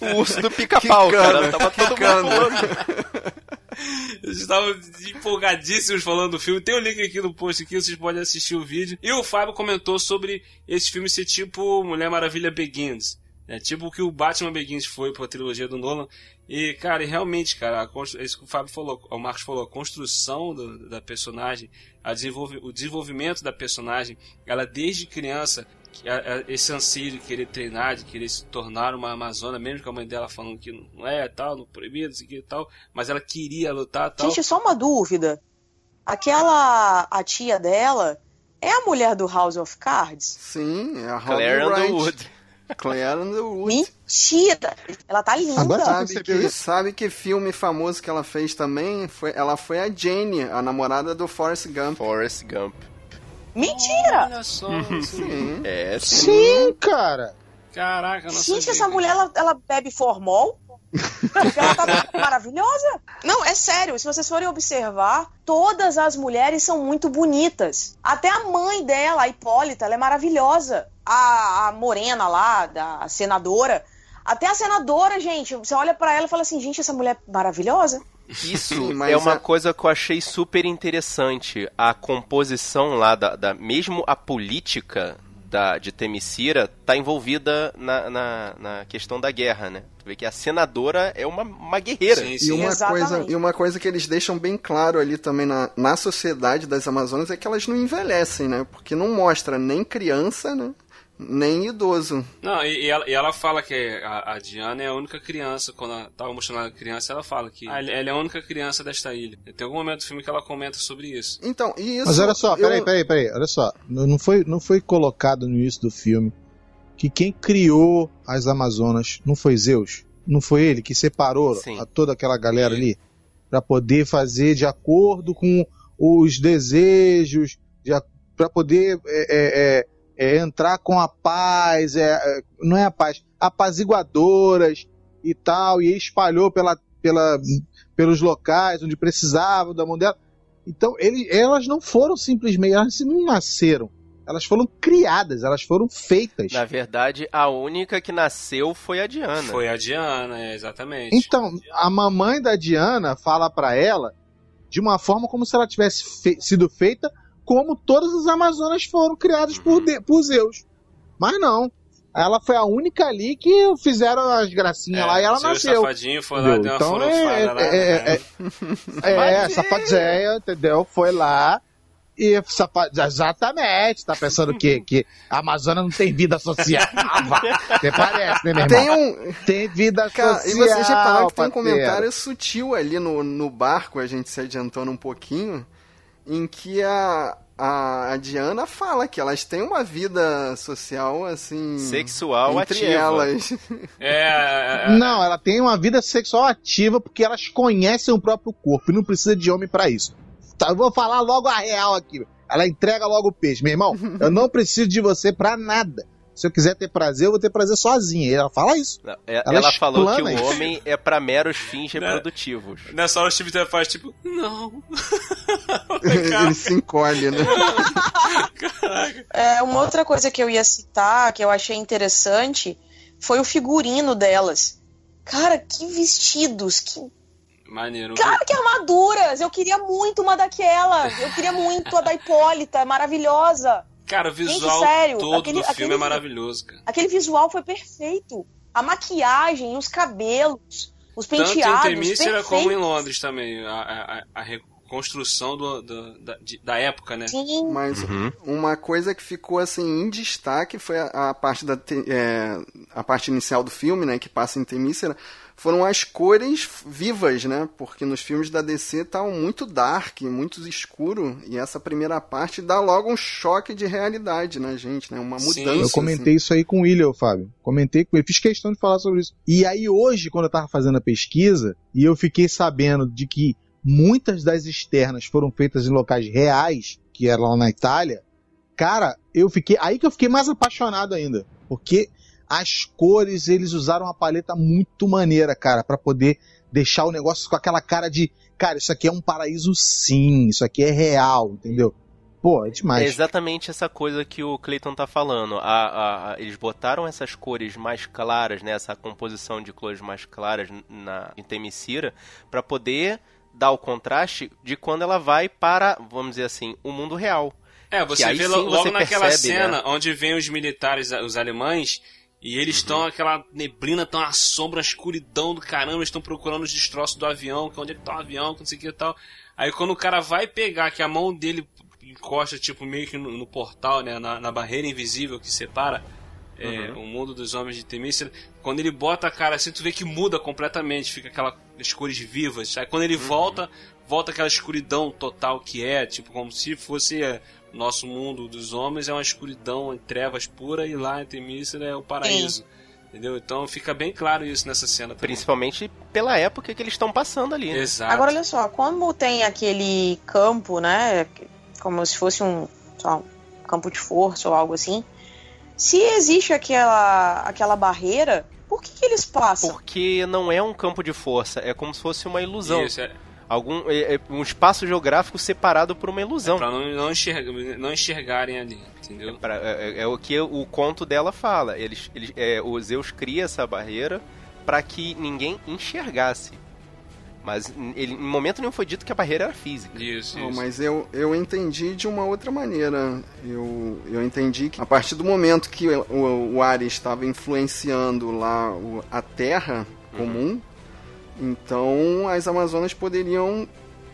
O urso do pica-pau, cara. Tava todo mundo. Eles estavam empolgadíssimos falando do filme. Tem o link aqui no post aqui, vocês podem assistir o vídeo. E o Fábio comentou sobre esse filme ser tipo Mulher Maravilha Begins. É tipo o que o Batman Begins foi pra trilogia do Nolan. E, cara, e realmente, cara, a constru- isso que o Fábio falou, o Marcos falou, a construção do- da personagem, a desenvolve, o desenvolvimento da personagem, ela desde criança, que esse anseio de querer treinar, de querer se tornar uma Amazona, mesmo com a mãe dela falando que não é, tal, não proibido, isso aqui e tal, mas ela queria lutar tal. Gente, só uma dúvida. Aquela a tia dela é a mulher do House of Cards? Sim, é a Claire. Underwood. Claire Underwood. Mentira! Ela tá linda. Agora Sabe que, isso? sabe que filme famoso que ela fez também? Foi, ela foi a Jane, a namorada do Forrest Gump. Forrest Gump. Mentira! Olha só, Sim. É, sim. Sim, cara. caraca, não Gente, essa mulher, ela, ela bebe formol? Porque ela tá maravilhosa. Não, é sério, se vocês forem observar, todas as mulheres são muito bonitas. Até a mãe dela, a Hipólita, ela é maravilhosa. A, a morena lá, da senadora. Até a senadora, gente, você olha pra ela e fala assim, gente, essa mulher é maravilhosa. Isso Sim, é uma a- coisa que eu achei super interessante. A composição lá, da, da- mesmo a política da, de Temicira tá envolvida na, na, na questão da guerra, né? Tu vê que a senadora é uma, uma guerreira. Sim, E sim. uma, Exatamente. coisa, e uma coisa que eles deixam bem claro ali também na, na sociedade das Amazonas é que elas não envelhecem, né? Porque não mostra nem criança, né? Nem idoso. Não, e, e ela, e ela fala que a, a Diana é a única criança, quando ela tava mostrando a criança, ela fala que ela ela é a única criança desta ilha. Tem algum momento do filme que ela comenta sobre isso. Então, e isso. Mas olha só, eu- peraí, peraí, peraí, olha só. Não foi, não foi colocado no início do filme que quem criou as Amazonas não foi Zeus? Não foi ele que separou Sim. a toda aquela galera ali Pra poder fazer de acordo com os desejos, para poder é, é, é, entrar com a paz, é, é, não é a paz, apaziguadoras e tal, e espalhou pela, pela, pelos locais onde precisavam da mão dela. Então, ele, elas não foram simplesmente, elas não nasceram. Elas foram criadas, elas foram feitas. Na verdade, a única que nasceu foi a Diana. Foi a Diana, é, exatamente. Então, a mamãe da Diana fala pra ela de uma forma como se ela tivesse fe- sido feita como todas as Amazonas foram criadas por, de- por Zeus. Mas não. Ela foi a única ali que fizeram as gracinhas lá e ela nasceu. safadinho foi lá, deu uma Então é, forofada lá. é, é, é, é, Mas essa fadéia, entendeu? Foi lá e safa- exatamente, tá pensando que, que a Amazônia não tem vida social. Até parece, né, meu irmão? Tem um. Tem vida Cara, social. e vocês repararam que tem um comentário sutil ali no, no barco, a gente se adiantando um pouquinho, em que a, a, a Diana fala que elas têm uma vida social, assim. Sexual entre ativa. elas. É, é, é, Não, ela tem uma vida sexual ativa porque elas conhecem o próprio corpo e não precisa de homem pra isso. Tá, eu vou falar logo a real aqui. Ela entrega logo o peixe. Meu irmão, eu não preciso de você pra nada. Se eu quiser ter prazer, eu vou ter prazer sozinha. E ela fala isso. Não, é- Ela Ela, falou que o isso. homem é pra meros fins Né? reprodutivos. Nessa hora o Steve Trevor faz tipo, não. Ele se encolhe, né? É, uma outra coisa que eu ia citar, que eu achei interessante, foi o figurino delas. Cara, que vestidos, que Maneiro. Cara, que armaduras! Eu queria muito uma daquela. Eu queria muito a da Hipólita, é maravilhosa. Cara, o visual sério, todo aquele- do filme aquele- é maravilhoso, cara. Aquele visual foi perfeito. A maquiagem, os cabelos, os Tanto em penteados, Temícera como em. Londres também. A, a, a- reconstrução do, do- da, de- da época, né? Sim, Mas Uhum. uma coisa que ficou assim em destaque foi a, a parte da é, a parte inicial do filme, né, que passa em Temícera, foram as cores vivas, né? Porque nos filmes da DC estavam muito dark, muito escuro, e essa primeira parte dá logo um choque de realidade na gente, né? Uma Sim. mudança. Eu comentei isso aí com o William, Fábio. Comentei com ele, fiz questão de falar sobre isso. E aí hoje, quando eu tava fazendo a pesquisa, e eu fiquei sabendo de que muitas das externas foram feitas em locais reais, que era lá na Itália, cara, eu fiquei. Aí que eu fiquei mais apaixonado ainda. Porque as cores, eles usaram uma paleta muito maneira, cara, pra poder deixar o negócio com aquela cara de, cara, isso aqui é um paraíso sim, isso aqui é real, entendeu? Pô, é É demais. exatamente essa coisa que o Clayton tá falando. A, a- a- eles botaram essas cores mais claras, né? Essa composição de cores mais claras na em Temicira para poder dar o contraste de quando ela vai para, vamos dizer assim, o mundo real. É, você vê logo você naquela percebe, cena né? onde vem os militares, os alemães, e eles estão aquela neblina, estão a sombra, a escuridão do caramba, eles estão procurando os destroços do avião, que onde é que tá o avião, que não sei o que e tal. Aí quando o cara vai pegar, que a mão dele encosta, tipo, meio que no, no portal, né, na, na barreira invisível que separa é, o mundo dos homens de Temícera, quando ele bota a cara assim, tu vê que muda completamente, fica aquelas cores vivas. Aí quando ele volta, volta aquela escuridão total que é, tipo, como se fosse é, nosso mundo dos homens, é uma escuridão, em trevas pura, e lá em Temícera é o paraíso. Entendeu? Então fica bem claro isso nessa cena também. Principalmente pela época que eles estão passando ali. né? Exato. Agora olha só, como tem aquele campo, né? Como se fosse um, lá, um campo de força ou algo assim. Se existe aquela, aquela barreira, por que, que eles passam? Porque não é um campo de força, é como se fosse uma ilusão. Isso, é, Algum, é- é um espaço geográfico separado por uma ilusão. pra não, não, enxerga, não enxergarem ali, entendeu? Pra- é, é o que o conto dela fala. Eles, eles, é, o Zeus cria essa barreira para que ninguém enxergasse. Mas ele, em momento nenhum foi dito que a barreira era física. Isso, Não, isso. mas eu, eu entendi de uma outra maneira. Eu, eu entendi que a partir do momento que o, o Ares estava influenciando lá o- a Terra comum, então as Amazonas poderiam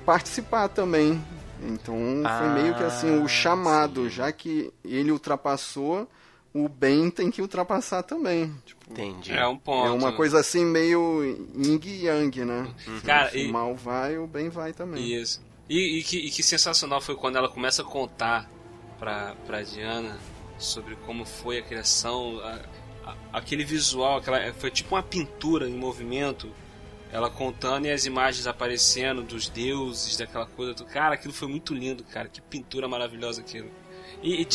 participar também. Então foi Ah, meio que assim o chamado, sim. já que ele ultrapassou, o bem tem que ultrapassar também. Tipo, Entendi. É um ponto. é uma coisa assim meio yin e yang, né? Cara, Se e- o mal vai, o bem vai também. Isso. E, e que, e que sensacional foi quando ela começa a contar pra, pra Diana sobre como foi a criação, a- a- aquele visual, aquela, foi tipo uma pintura em movimento. Ela contando e as imagens aparecendo dos deuses, daquela coisa. Cara, aquilo foi muito lindo, cara. Que pintura maravilhosa aquilo. E, e,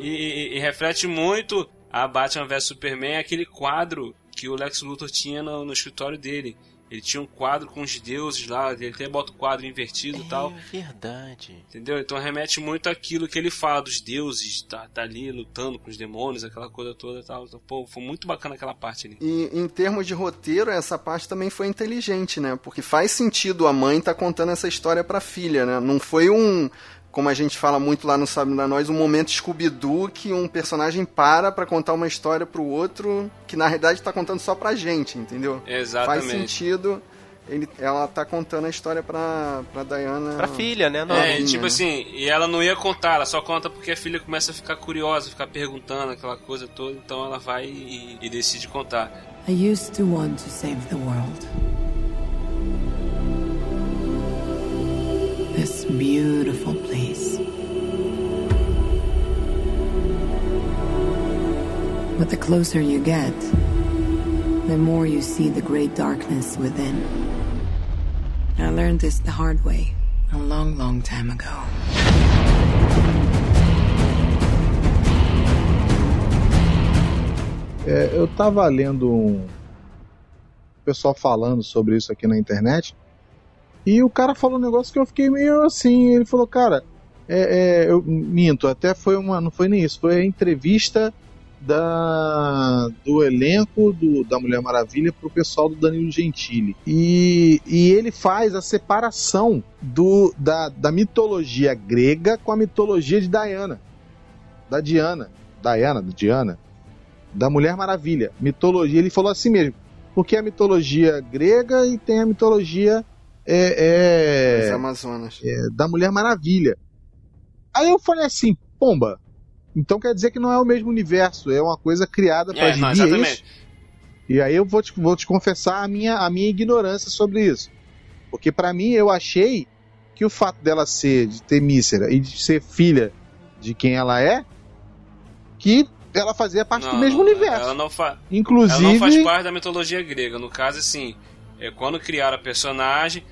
e- e- e reflete muito a Batman vs Superman, aquele quadro que o Lex Luthor tinha no, no escritório dele. Ele tinha um quadro com os deuses lá, ele até bota o quadro invertido e tal. É verdade. Entendeu? Então remete muito àquilo que ele fala dos deuses, tá, tá ali lutando com os demônios, aquela coisa toda e tal. Então, pô, foi muito bacana aquela parte ali. E em termos de roteiro, essa parte também foi inteligente, né? Porque faz sentido a mãe tá contando essa história pra filha, né? Não foi um, como a gente fala muito lá no Sabe da Nós, um momento Scooby-Doo que um personagem para pra contar uma história pro outro que na realidade tá contando só pra gente, entendeu? Faz Exatamente. sentido. Ele, ela tá contando a história pra, pra Diana. Pra filha, né? Não, É, tipo assim, e ela não ia contar, ela só conta porque a filha começa a ficar curiosa, ficar perguntando aquela coisa toda, então ela vai e, e decide contar. I used to want to save the world. This beautiful But the closer you get, the more you see the great darkness within. I learned this the hard way a long, long time ago. É, eu tava lendo um pessoal falando sobre isso aqui na internet e o cara falou um negócio que eu fiquei meio assim. Ele falou, cara, é, é, eu minto, até foi uma, não foi nem isso, foi a entrevista da, do elenco do, da Mulher Maravilha pro pessoal do Danilo Gentili. E, e ele faz a separação do, da, da mitologia grega com a mitologia de Diana. Da Diana. Diana, da Diana da Mulher Maravilha. Mitologia, ele falou assim mesmo. Porque a mitologia grega e tem a mitologia é, é, Amazonas. é, da Mulher Maravilha. Aí eu falei assim, pomba. Então quer dizer que não é o mesmo universo, é uma coisa criada para É, não, é exatamente. E aí eu vou te, vou te confessar a minha, a minha ignorância sobre isso. Porque para mim eu achei que o fato dela ser de ter mísera e de ser filha de quem ela é, que ela fazia parte Não, do mesmo universo. Ela não, fa Inclusive, ela não faz parte da mitologia grega. No caso, assim, é, quando criaram a personagem,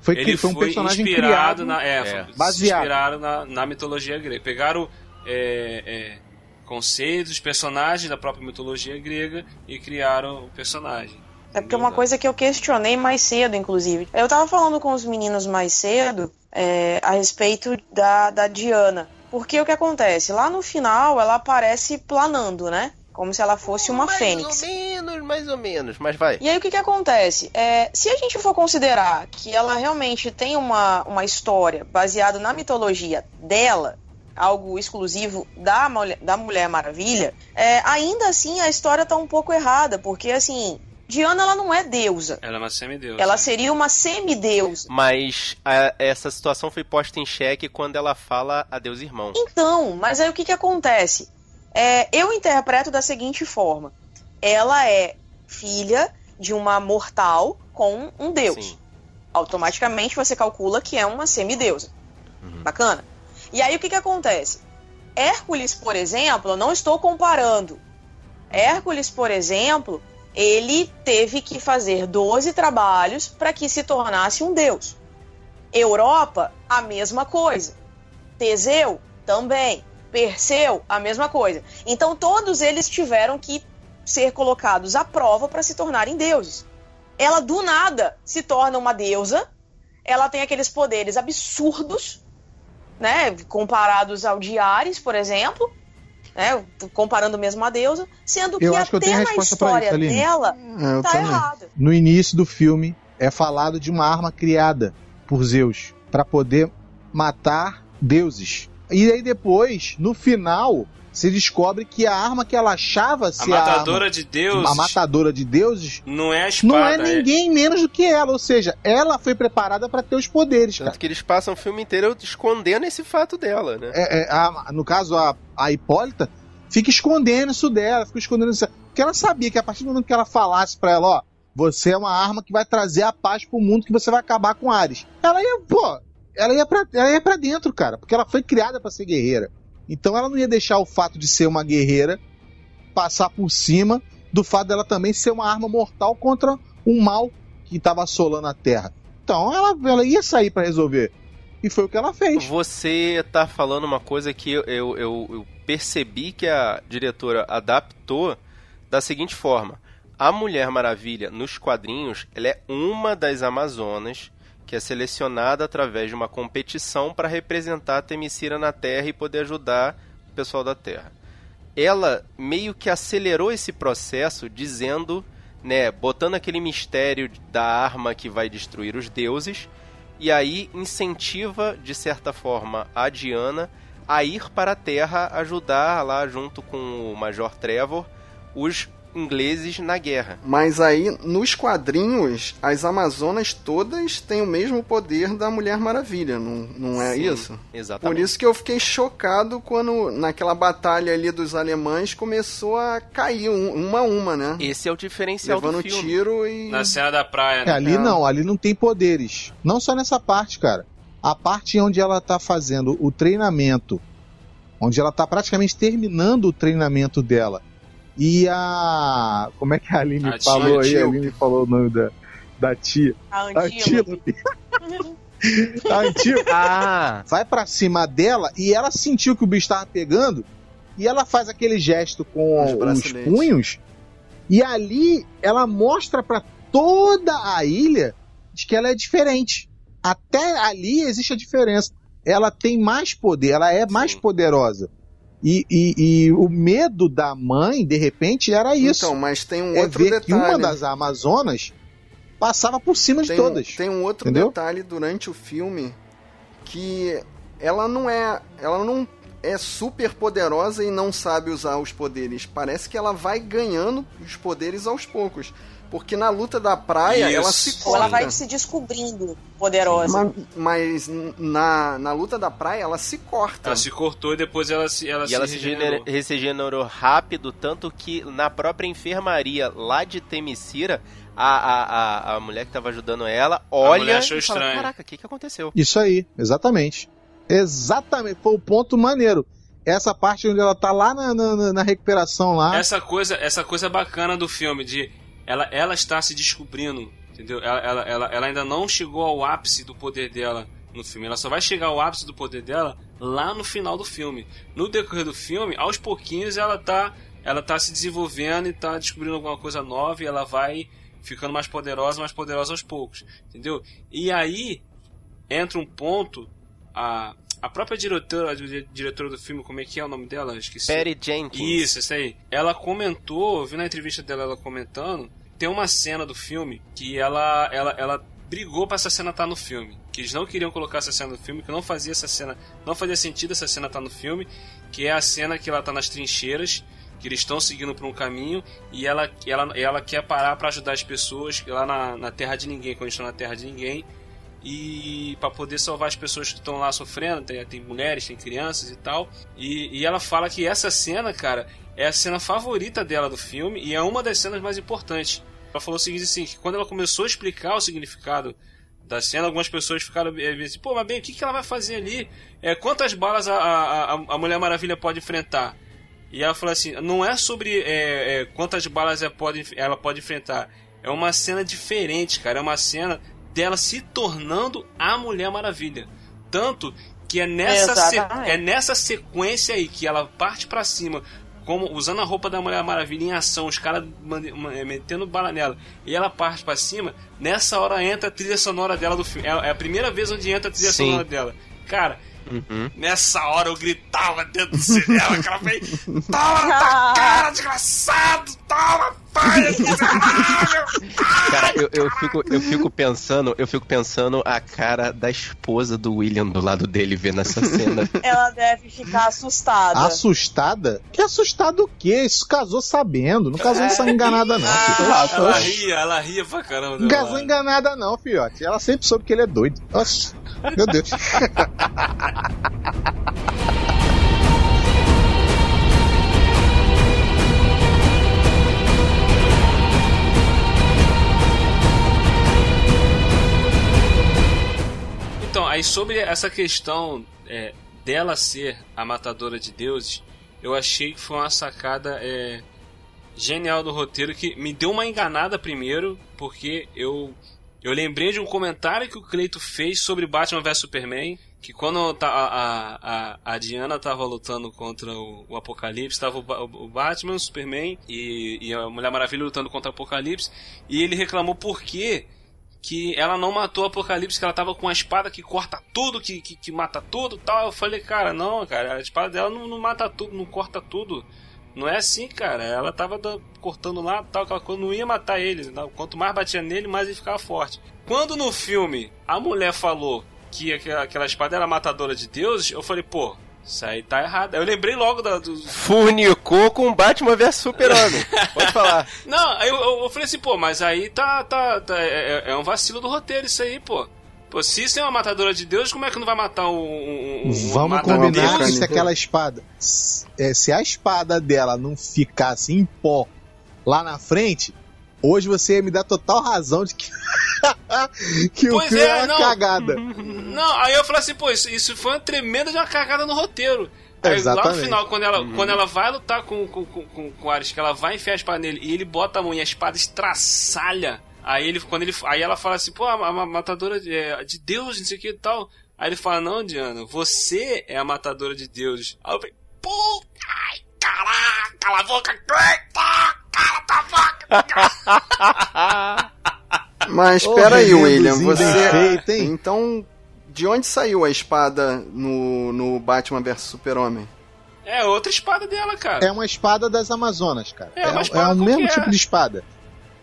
foi, ele foi um foi personagem inspirado criado. na, é, É. Baseado. inspirado na, na mitologia grega. Pegaram é, é, conceitos, personagens da própria mitologia grega e criaram o personagem. É porque uma coisa que eu questionei mais cedo, inclusive. Eu tava falando com os meninos mais cedo é, a respeito da, da Diana. Porque o que acontece? Lá no final ela aparece planando, né? Como se ela fosse uma mais fênix. Mais ou menos, mais ou menos, mas vai. E aí o que, que acontece? É, se a gente for considerar que ela realmente tem uma, uma história baseada na mitologia dela, algo exclusivo da, da Mulher Maravilha, é, ainda assim a história tá um pouco errada, porque assim, Diana ela não é deusa. Ela é uma semideusa. Ela seria uma semideusa. Mas a, essa situação foi posta em xeque quando ela fala a Deus irmão. Então, mas aí o que, que acontece? É, eu interpreto da seguinte forma: ela é filha de uma mortal com um deus. Sim. Automaticamente você calcula que é uma semideusa. Uhum. Bacana? E aí o que, que acontece? Hércules, por exemplo, não estou comparando. Hércules, por exemplo, ele teve que fazer 12 trabalhos para que se tornasse um deus. Europa, a mesma coisa. Teseu, também. Perseu, a mesma coisa. Então todos eles tiveram que ser colocados à prova para se tornarem deuses. Ela do nada se torna uma deusa. Ela tem aqueles poderes absurdos, né, comparados ao de Ares, por exemplo, né, comparando mesmo a deusa, sendo que eu acho até que eu tenho na história isso, dela É, tá errada. No início do filme é falado de uma arma criada por Zeus para poder matar deuses. E aí depois, no final, se descobre que a arma que ela achava A ser matadora a, de arma, Deus a matadora de deuses não é a espada. não é ninguém menos do que ela, ou seja, ela foi preparada para ter os poderes, cara. Tanto que eles passam o filme inteiro escondendo esse fato dela, né? É, é, a- no caso, a, a Hipólita fica escondendo isso dela, fica escondendo isso. Porque ela sabia que a partir do momento que ela falasse pra ela, ó, você é uma arma que vai trazer a paz pro mundo, que você vai acabar com Ares. Ela ia, pô, ela ia pra, ela ia pra dentro, cara, porque ela foi criada pra ser guerreira. Então ela não ia deixar o fato de ser uma guerreira passar por cima do fato dela também ser uma arma mortal contra um mal que tava assolando a Terra. Então ela, ela ia sair pra resolver. E foi o que ela fez. Você tá falando uma coisa que eu, eu- eu percebi que a diretora adaptou da seguinte forma. A Mulher Maravilha, nos quadrinhos, ela é uma das Amazonas que é selecionada através de uma competição para representar a Temicira na Terra e poder ajudar o pessoal da Terra. Ela meio que acelerou esse processo dizendo, né, botando aquele mistério da arma que vai destruir os deuses e aí incentiva, de certa forma, a Diana a ir para a Terra ajudar lá junto com o Major Trevor os ingleses na guerra. Mas aí, nos quadrinhos, as Amazonas todas têm o mesmo poder da Mulher Maravilha, não, não é Sim, isso? Exatamente. Por isso que eu fiquei chocado quando, naquela batalha ali dos alemães, começou a cair um- uma a uma, né? Esse é o diferencial Levando do filme. tiro e. Na cena da praia, É, né? ali É. não, ali não tem poderes. Não só nessa parte, cara. A parte onde ela tá fazendo o treinamento, onde ela tá praticamente terminando o treinamento dela. E a. Como é que a Aline A falou aí? tia. A Aline falou o nome da, da tia. A. Antílope. A antiga Ah, vai pra cima dela e ela sentiu que o bicho tava pegando e ela faz aquele gesto com Os os, punhos e ali ela mostra pra toda a ilha de que ela é diferente. Até ali existe a diferença. Ela tem mais poder, ela é mais Sim. poderosa. E, e- e o medo da mãe, de repente, era isso. Então, mas tem um é outro ver que uma detalhe. das Amazonas passava por cima de tem, um- todas. tem um outro Entendeu? detalhe durante o filme que ela não é. Ela não é super poderosa e não sabe usar os poderes. Parece que ela vai ganhando os poderes aos poucos. Porque na luta da praia Isso. ela se Ou ela corta. vai se descobrindo poderosa. Ma- Mas, na, na luta da praia ela se corta. Ela se cortou e depois ela se ela e ela se regenerou. regener- se regenerou rápido, tanto que na própria enfermaria lá de Temicira, a, a, a, a mulher que tava ajudando ela olha e fala, estranho. caraca, o que, que aconteceu? Isso aí, exatamente. Exatamente, foi o ponto maneiro. Essa parte onde ela tá lá na, na, na recuperação lá. Essa coisa, essa coisa bacana do filme de ela, ela está se descobrindo, entendeu? Ela, ela, ela, ela ainda não chegou ao ápice do poder dela no filme. Ela só vai chegar ao ápice do poder dela lá no final do filme. No decorrer do filme, aos pouquinhos ela tá, ela tá se desenvolvendo e tá descobrindo alguma coisa nova e ela vai ficando mais poderosa, mais poderosa aos poucos, entendeu? E aí entra um ponto a a própria diretora, a diretora do filme, como é que é o nome dela? Esqueci. Perry Jenkins. Isso, isso aí. Ela comentou, eu vi na entrevista dela ela comentando, tem uma cena do filme que ela, ela, ela brigou pra essa cena estar tá no filme. Que eles não queriam colocar essa cena no filme, que não fazia essa cena, não fazia sentido essa cena estar tá no filme, que é a cena que ela tá nas trincheiras, que eles estão seguindo por um caminho e ela, ela, ela quer parar para ajudar as pessoas lá na, na Terra de Ninguém, quando estão na Terra de Ninguém, e para poder salvar as pessoas que estão lá sofrendo, tem, tem mulheres, tem crianças e tal. E, e ela fala que essa cena, cara, é a cena favorita dela do filme e é uma das cenas mais importantes. Ela falou o seguinte assim, que quando ela começou a explicar o significado da cena, algumas pessoas ficaram assim, pô, mas bem, o que, que ela vai fazer ali? É, quantas balas a, a, a Mulher Maravilha pode enfrentar? E ela falou assim, não é sobre é, é, quantas balas ela pode, ela pode enfrentar, é uma cena diferente, cara, é uma cena dela se tornando a Mulher Maravilha. Tanto que é nessa, é nessa sequência aí que ela parte para cima, como usando a roupa da Mulher Maravilha em ação, os caras metendo bala nela, e ela parte para cima, nessa hora entra a trilha sonora dela do filme. É, é a primeira vez onde entra a trilha Sim. sonora dela. Cara, Uhum. Nessa hora eu gritava dentro do cinema, aquela vez. Toma na tua cara, desgraçado! Toma, pai, Cara, eu, eu, fico, eu fico pensando, eu fico pensando a cara da esposa do William do lado dele vendo essa cena. Ela deve ficar assustada. Assustada? Que assustado o quê? Isso casou sabendo. Não casou é. enganada, não. Ah, ela ria, ela ria pra caramba. Não casou enganada, não, filhote. Ela sempre soube que ele é doido. Nossa, meu Deus. Então, aí sobre essa questão é, dela ser a matadora de deuses, eu achei que foi uma sacada é, genial do roteiro que me deu uma enganada primeiro, porque eu eu lembrei de um comentário que o Cleito fez sobre Batman vs Superman, que quando tá, a, a, a Diana tava lutando contra o, o Apocalipse, tava o, o, Batman, o Superman e, e, a Mulher Maravilha lutando contra o Apocalipse, e ele reclamou por que que ela não matou o Apocalipse, que ela tava com a espada que corta tudo, que, que, que mata tudo tal. Eu falei, cara, não, cara, a espada dela não, não mata tudo, não corta tudo. Não é assim, cara. Ela tava cortando lá, tal, aquela coisa, não ia matar ele. Não. Quanto mais batia nele, mais ele ficava forte. Quando no filme a mulher falou que aquela espada era matadora de deuses, eu falei, pô, isso aí tá errado. Eu lembrei logo da, do. Funicou com Batman vs Super-Homem. Pode falar. Não, eu, eu, eu, falei assim, pô, mas aí tá. tá, tá é, é, é um vacilo do roteiro isso aí, pô. Pô, se isso é uma matadora de Deus, como é que não vai matar um. um Vamos combinar que se aquela espada. É, se a espada dela não ficasse em pó lá na frente, hoje você ia me dar total razão de que, que o filme é, é uma cagada. Não, aí eu falei assim, pô, isso, isso foi uma tremenda de uma cagada no roteiro. Aí, Exatamente. lá no final, quando ela, uhum. quando ela vai lutar com, com, com, com o Ares, que ela vai enfiar a espada nele e ele bota a mão e a espada estraçalha. Aí ele, quando ele, aí ela fala assim, pô, a, a matadora de, é, de Deus, não sei o que e tal. Aí ele fala, não, Diana, você é a matadora de deuses. Aí eu falei, puta, ai, caraca, cala a boca, eita, cala a boca. Mas espera aí, William, você. Feito, então, de onde saiu a espada no, no Batman vs Super-Homem? É outra espada dela, cara. É uma espada das Amazonas, cara. É, é, é o mesmo tipo de espada.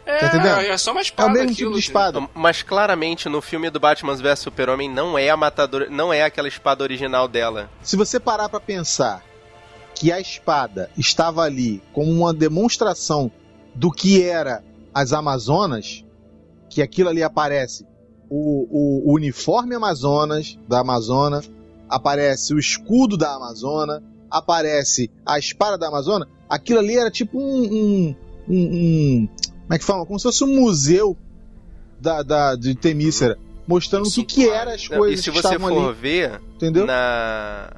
É, tá é só uma espada. É o mesmo aquilo, tipo de espada. Mas claramente no filme do Batman vs Super-Homem não é a matadora, não é aquela espada original dela. Se você parar para pensar que a espada estava ali como uma demonstração do que era as Amazonas, que aquilo ali aparece o, o, uniforme Amazonas da Amazona, aparece o escudo da Amazona, aparece a espada da Amazona, aquilo ali era tipo um, um, um, um como é que fala? Como se fosse um museu da, da, de Temícera, mostrando o que, que eram as coisas E se você for ali. ver, Entendeu? na...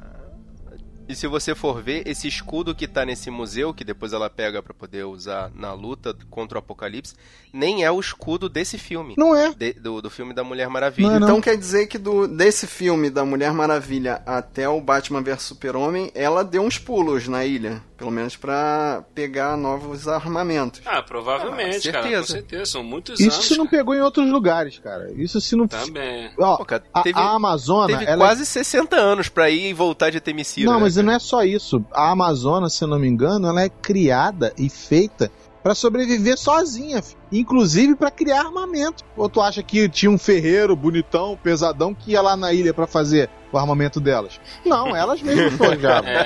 E se você for ver, esse escudo que tá nesse museu, que depois ela pega pra poder usar na luta contra o Apocalipse, nem é o escudo desse filme. Não é. De- do, do filme da Mulher Maravilha. Não, Então quer dizer que do, desse filme da Mulher Maravilha até o Batman vs Super-Homem, ela deu uns pulos na ilha. Pelo menos pra pegar novos armamentos. Ah, provavelmente, Ah, cara. Com certeza. certeza. São muitos Isso anos. se não pegou em outros lugares, cara. Isso se não. Também. Ó, Pô, cara, a, teve- a Amazônia. Teve ela é quase 60 anos pra ir e voltar de Temicira. Não, né, mas cara? não é só isso. A Amazônia, se eu não me engano, ela é criada e feita pra sobreviver sozinha, inclusive pra criar armamento. Ou tu acha que tinha um ferreiro bonitão, pesadão que ia lá na ilha pra fazer o armamento delas? Não, elas mesmas forjavam.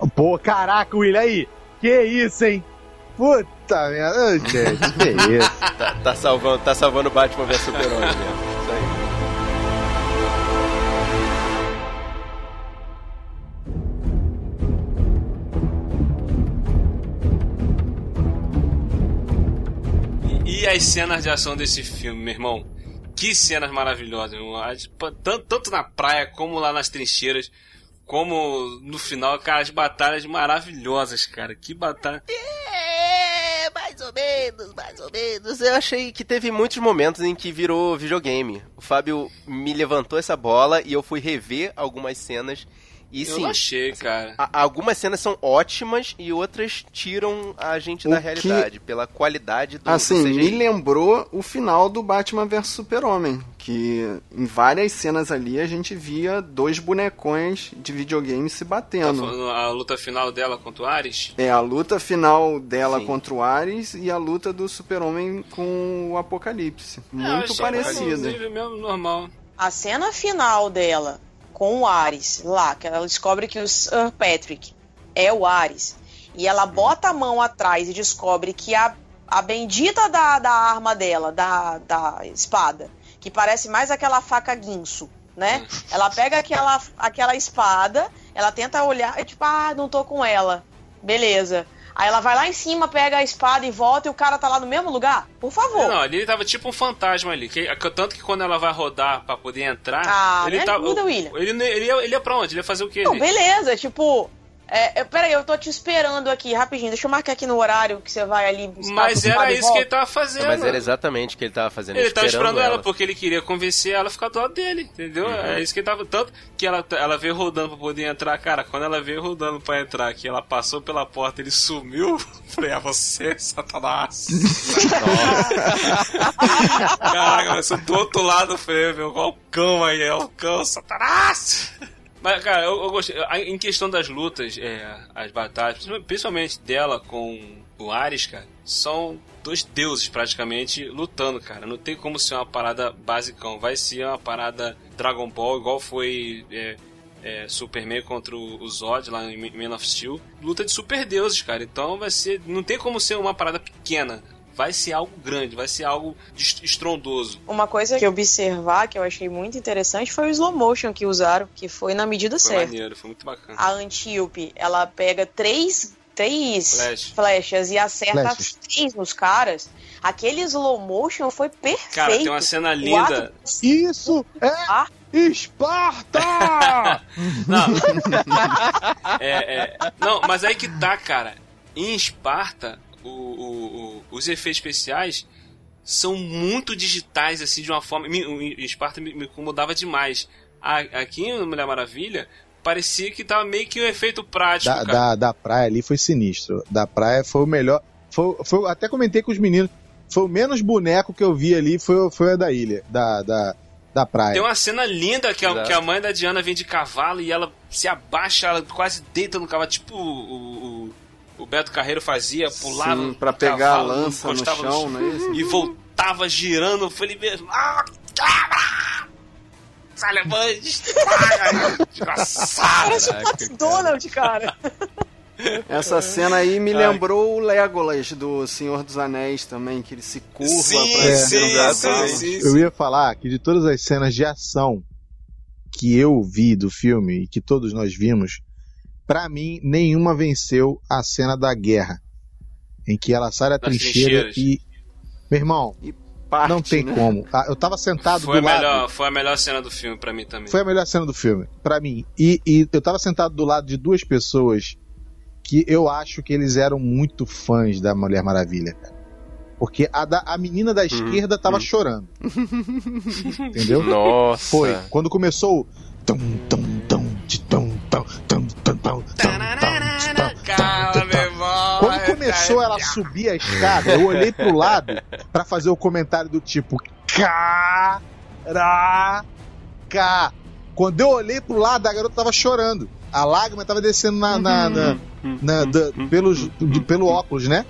É. Pô, caraca, William aí. Que isso, hein? Puta merda, gente, que isso? Tá, tá salvando, tá salvando o Batman vs Super-Homem mesmo. E as cenas de ação desse filme, meu irmão? Que cenas maravilhosas, meu irmão. Tanto, tanto na praia, como lá nas trincheiras, como no final, cara, as batalhas maravilhosas, cara. Que batalha. É, mais ou menos, mais ou menos. Eu achei que teve muitos momentos em que virou videogame. O Fábio me levantou essa bola e eu fui rever algumas cenas. E Eu sim, não achei, cara. a- algumas cenas são ótimas e outras tiram a gente O da que- realidade, pela qualidade do, Assim, do me lembrou o final do Batman vs Super-Homem. Que em várias cenas ali a gente via dois bonecões de videogame se Tá batendo. falando a luta final dela contra o Ares? É a luta final dela Sim. contra o Ares e a luta do Super-Homem com o Apocalipse. É, eu Muito parecida. inclusive, mesmo normal. A cena final dela com o Ares lá, que ela descobre que o Sir Patrick é o Ares, e ela bota a mão atrás e descobre que a, a bendita da, da arma dela, da, da espada, que parece mais aquela faca guinso, né? Ela pega aquela, aquela espada, ela tenta olhar, e tipo, ah, não tô com ela. Beleza. Aí ela vai lá em cima, pega a espada e volta e o cara tá lá no mesmo lugar? Por favor. Não, ali ele tava tipo um fantasma ali. Que, tanto que quando ela vai rodar pra poder entrar, Ah, ele tava. ajuda, William. Ele, ele, ia, ele ia pra onde? Ele ia fazer o quê? Não, ali? beleza, tipo. É, é, peraí, eu tô te esperando aqui, rapidinho. Deixa eu marcar aqui no horário que você vai ali buscar Mas era isso que ele tava fazendo. Mas era exatamente o que ele tava fazendo. Ele tava esperando ela, ela. porque ele queria convencer ela a ficar do lado dele, entendeu? Uhum. É isso que ele tava. Tanto que ela, ela veio rodando pra poder entrar, cara. Quando ela veio rodando pra entrar, que ela passou pela porta, ele sumiu. Falei, é você, Satanás. Caraca, mas do outro lado, eu falei, meu, qual cão aí? É o cão, Satanás! Mas, cara, eu, eu gostei. Em questão das lutas, é, as batalhas, principalmente dela com o Ares, cara, são dois deuses praticamente lutando, cara. Não tem como ser uma parada basicão. Vai ser uma parada Dragon Ball, igual foi é, é, Superman contra o Zod lá em Man of Steel. Luta de super deuses, cara. Então vai ser. Não tem como ser uma parada pequena. Vai ser algo grande, vai ser algo est- estrondoso. Uma coisa que observar que eu achei muito interessante foi o slow motion que usaram, que foi na medida Foi certa. maneiro, foi muito bacana. A Antíope, ela pega três, três Flash. flechas e acerta três nos caras. Aquele slow motion foi perfeito. Cara, tem uma cena linda. ato- Isso é Ah. Esparta! Não. É, é. Não, mas aí que tá, cara. Em Esparta, o- o- o- os efeitos especiais são muito digitais, assim, de uma forma. me- Esparta me, me incomodava demais. A- Aqui no Mulher Maravilha, parecia que tava meio que um efeito prático, da, cara. da, da praia ali foi sinistro. Da praia foi o melhor. Foi, foi, até comentei com os meninos. Foi o menos boneco que eu vi ali, foi, foi a da ilha, da, da, da praia. Tem uma cena linda que a, que a mãe da Diana vem de cavalo e ela se abaixa, ela quase deita no cavalo, tipo o, o, o Beto Carreiro fazia, pulava Sim, no pra pegar cavalo, a lança no chão, não é isso? e voltava girando. Eu falei mesmo, ah! Ai, Desgraçado! Parece o Donald, cara. Essa cena aí me Ai. lembrou o Legolas do Senhor dos Anéis também, que ele se curva Sim, pra É. sim, o sim, Eu ia falar que de todas as cenas de ação que eu vi do filme e que todos nós vimos, pra mim nenhuma venceu a cena da guerra, em que ela sai da trincheira e meu irmão, parte. Não tem né? como. Ah, Eu tava sentado Foi a, do lado. melhor, foi a melhor cena do filme pra mim também. Foi a melhor cena do filme, pra mim. E, e eu tava sentado do lado de duas pessoas que eu acho que eles eram muito fãs da Mulher Maravilha, cara. Porque a, da, a menina da esquerda tava chorando. Entendeu? Nossa. Foi. Quando começou o. tum, tum, tum, de tum, começou ela a subir a escada, eu olhei pro lado pra fazer o comentário do tipo Caraca! Quando eu olhei pro lado, a garota tava chorando. A lágrima tava descendo na, na, na- na- da- pelos, de- pelo óculos, né?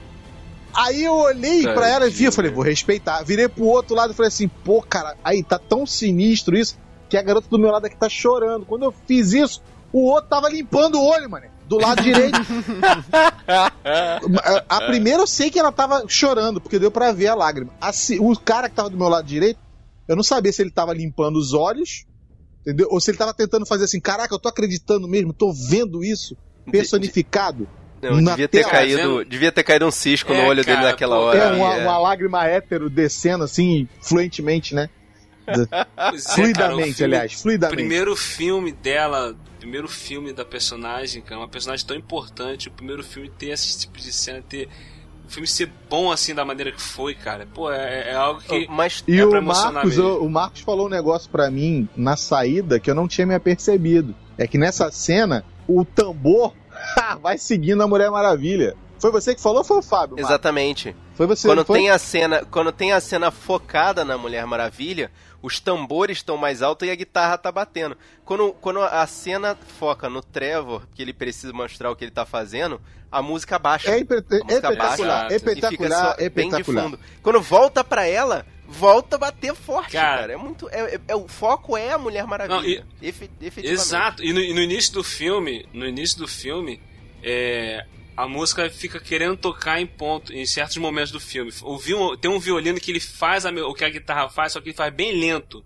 Aí eu olhei pra ela e vi, eu falei, vou respeitar. Virei pro outro lado e falei assim, pô, cara, aí tá tão sinistro isso que a garota do meu lado aqui tá chorando. Quando eu fiz isso, o outro tava limpando o olho, mano. Do lado direito. A- primeira eu sei que ela tava chorando, porque deu pra ver a lágrima. A se- o cara que tava do meu lado direito, eu não sabia se ele tava limpando os olhos, entendeu? Ou se ele tava tentando fazer assim, caraca, eu tô acreditando mesmo, tô vendo isso personificado. Não, devia ter tela. caído, devia ter caído um cisco no É, olho dele cara, naquela pô, hora. É uma, é. uma lágrima hétero descendo assim, fluentemente, né? Pois é, cara, o fluidamente, filme- aliás, O fluidamente. primeiro filme dela, o primeiro filme da personagem, cara, uma personagem tão importante, o primeiro filme ter esse tipo de cena, ter o filme ser bom assim da maneira que foi, cara. Pô, é, é algo que Mas E É o pra emocionar Marcos, mesmo. o, o Marcos falou um negócio pra mim na saída que eu não tinha me apercebido. É que nessa cena, o tambor vai seguindo a Mulher Maravilha. Foi você que falou ou foi o Fábio? Marcos? Exatamente. Foi você Quando não foi? tem a cena, quando tem a cena focada na Mulher Maravilha, os tambores estão mais altos e a guitarra tá batendo. Quando, quando a cena foca no Trevor, que ele precisa mostrar o que ele tá fazendo, a música baixa. É, impre- A música espetacular, baixa, e fica espetacular. Quando volta pra ela, volta a bater forte, Cara. cara. É muito, é, é- é- o foco é a Mulher Maravilha. Efe- efetivamente. Exato. E no, e no início do filme, no início do filme, é, a música fica querendo tocar em ponto em certos momentos do filme. O viol- tem um violino que ele faz a o que a guitarra faz, só que ele faz bem lento.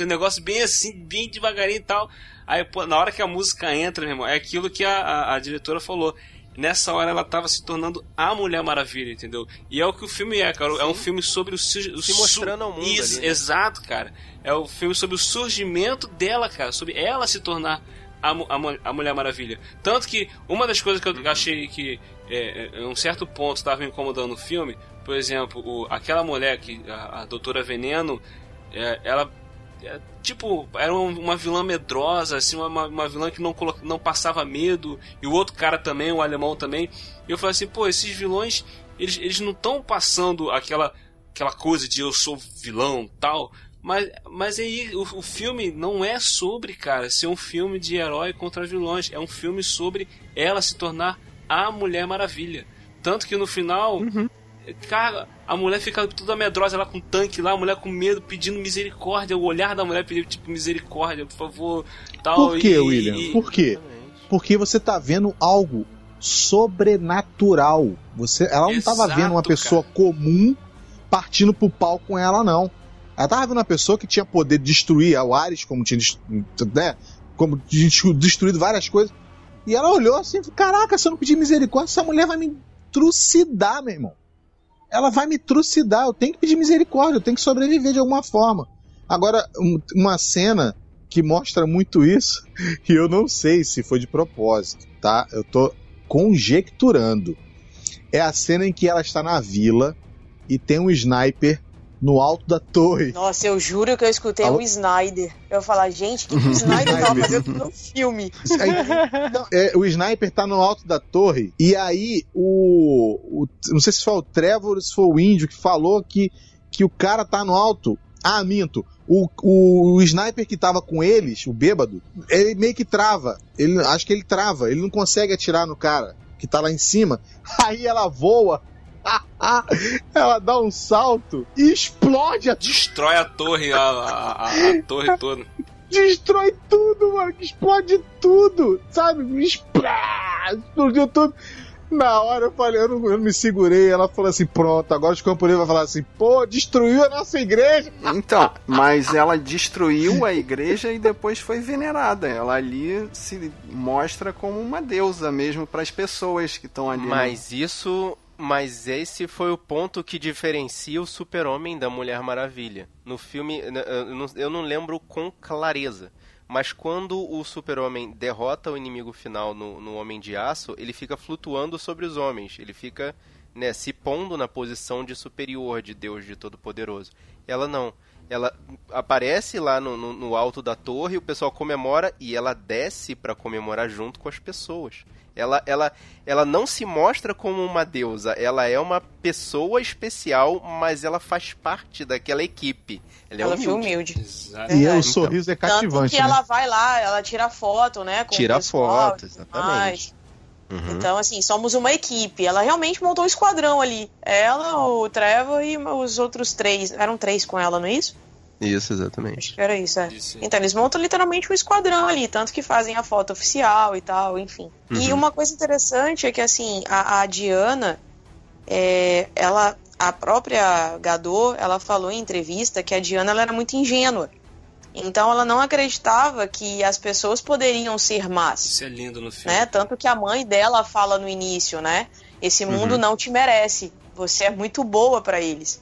Um negócio bem assim, bem devagarinho e tal. Aí, pô, na hora que a música entra, meu irmão, é aquilo que a, a, a diretora falou. Nessa hora ela tava se tornando a Mulher Maravilha, entendeu? E é o que o filme é, cara. É um filme sobre o, o Se mostrando ao mundo Isso, ali, né? Exato, cara. É o filme sobre o surgimento dela, cara. Sobre ela se tornar a, a, a Mulher Maravilha. Tanto que uma das coisas que eu achei que é, é, em um certo ponto estava incomodando no filme, por exemplo, o, aquela mulher que a, a Doutora Veneno, é, ela é, tipo era um- uma vilã medrosa, assim, uma, uma vilã que não não passava medo e o outro cara também, o alemão também. E eu falei assim, pô, esses vilões eles, eles não estão passando aquela aquela coisa de eu sou vilão tal. Mas, mas aí o, o filme não é sobre, cara, ser um filme de herói contra vilões. É um filme sobre ela se tornar a Mulher Maravilha. Tanto que no final, cara, a mulher fica toda medrosa lá com o tanque lá, a mulher com medo, pedindo misericórdia. O olhar da mulher pedindo tipo misericórdia, por favor. Tal, Por que, e- William? e- Por quê? Porque você tá vendo algo sobrenatural. Você, ela não tava Exato, vendo uma pessoa comum partindo pro pau com ela, não. Ela tava vendo uma pessoa que tinha poder de destruir o Ares, como tinha né? como destruído várias coisas. E ela olhou assim, caraca, se eu não pedir misericórdia, essa mulher vai me trucidar, meu irmão. Ela vai me trucidar, eu tenho que pedir misericórdia, eu tenho que sobreviver de alguma forma. Agora, um- uma cena que mostra muito isso, e eu não sei se foi de propósito, tá? Eu tô conjecturando. É a cena em que ela está na vila e tem um sniper no alto da torre. Nossa, eu juro que eu escutei Alô? o Snyder. Eu falar, gente, o que, o Snyder tava fazendo no filme? Aí, não, é, o sniper tá no alto da torre e aí o, o- não sei se foi o Trevor ou se foi o índio que falou que, que o cara tá no alto. Ah, minto. O, o, o sniper que tava com eles, o bêbado, ele meio que trava. Ele, acho que ele trava. Ele não consegue atirar no cara que tá lá em cima. Aí ela voa. ela dá um salto e explode a Destrói a torre, a, a, a- a torre toda. destrói tudo, mano, explode tudo, sabe? Explodiu tudo. Na hora eu falei, eu não, eu me segurei. Ela falou assim: pronto, agora os camponeses vão falar assim: pô, destruiu a nossa igreja. Então, mas ela destruiu a igreja e depois foi venerada. Ela ali se mostra como uma deusa mesmo para as pessoas que estão ali. né? Mas isso Mas esse foi o ponto que diferencia o Super-Homem da Mulher Maravilha. No filme, eu não lembro com clareza, mas quando o Super-Homem derrota o inimigo final no, no Homem de Aço, ele fica flutuando sobre os homens. Ele fica né, se pondo na posição de superior de Deus de Todo-Poderoso. Ela não. Ela aparece lá no, no- no alto da torre, o pessoal comemora e ela desce para comemorar junto com as pessoas. Ela, ela, ela não se mostra como uma deusa, ela é uma pessoa especial, mas ela faz parte daquela equipe. Ela é ela foi humilde. humilde. E Verdade. o sorriso é Tanto cativante, que né? ela vai lá, ela tira foto, né? Com Tira pessoal foto, exatamente. Uhum. Então, assim, somos uma equipe. Ela realmente montou um esquadrão ali. Ela, o Trevor e os outros três. Eram três com ela, não é isso? Isso, Acho exatamente. que era isso, é. Isso. Então, eles montam literalmente um esquadrão ali, tanto que fazem a foto oficial e tal, enfim. E Uhum. uma coisa interessante é que, assim, a, a Diana, é, ela, a própria Gadot, ela falou em entrevista que a Diana ela era muito ingênua. Então, ela não acreditava que as pessoas poderiam ser más Isso é lindo no filme. né? Tanto que a mãe dela fala no início, né? Esse mundo Uhum. não te merece. Você é muito boa pra eles.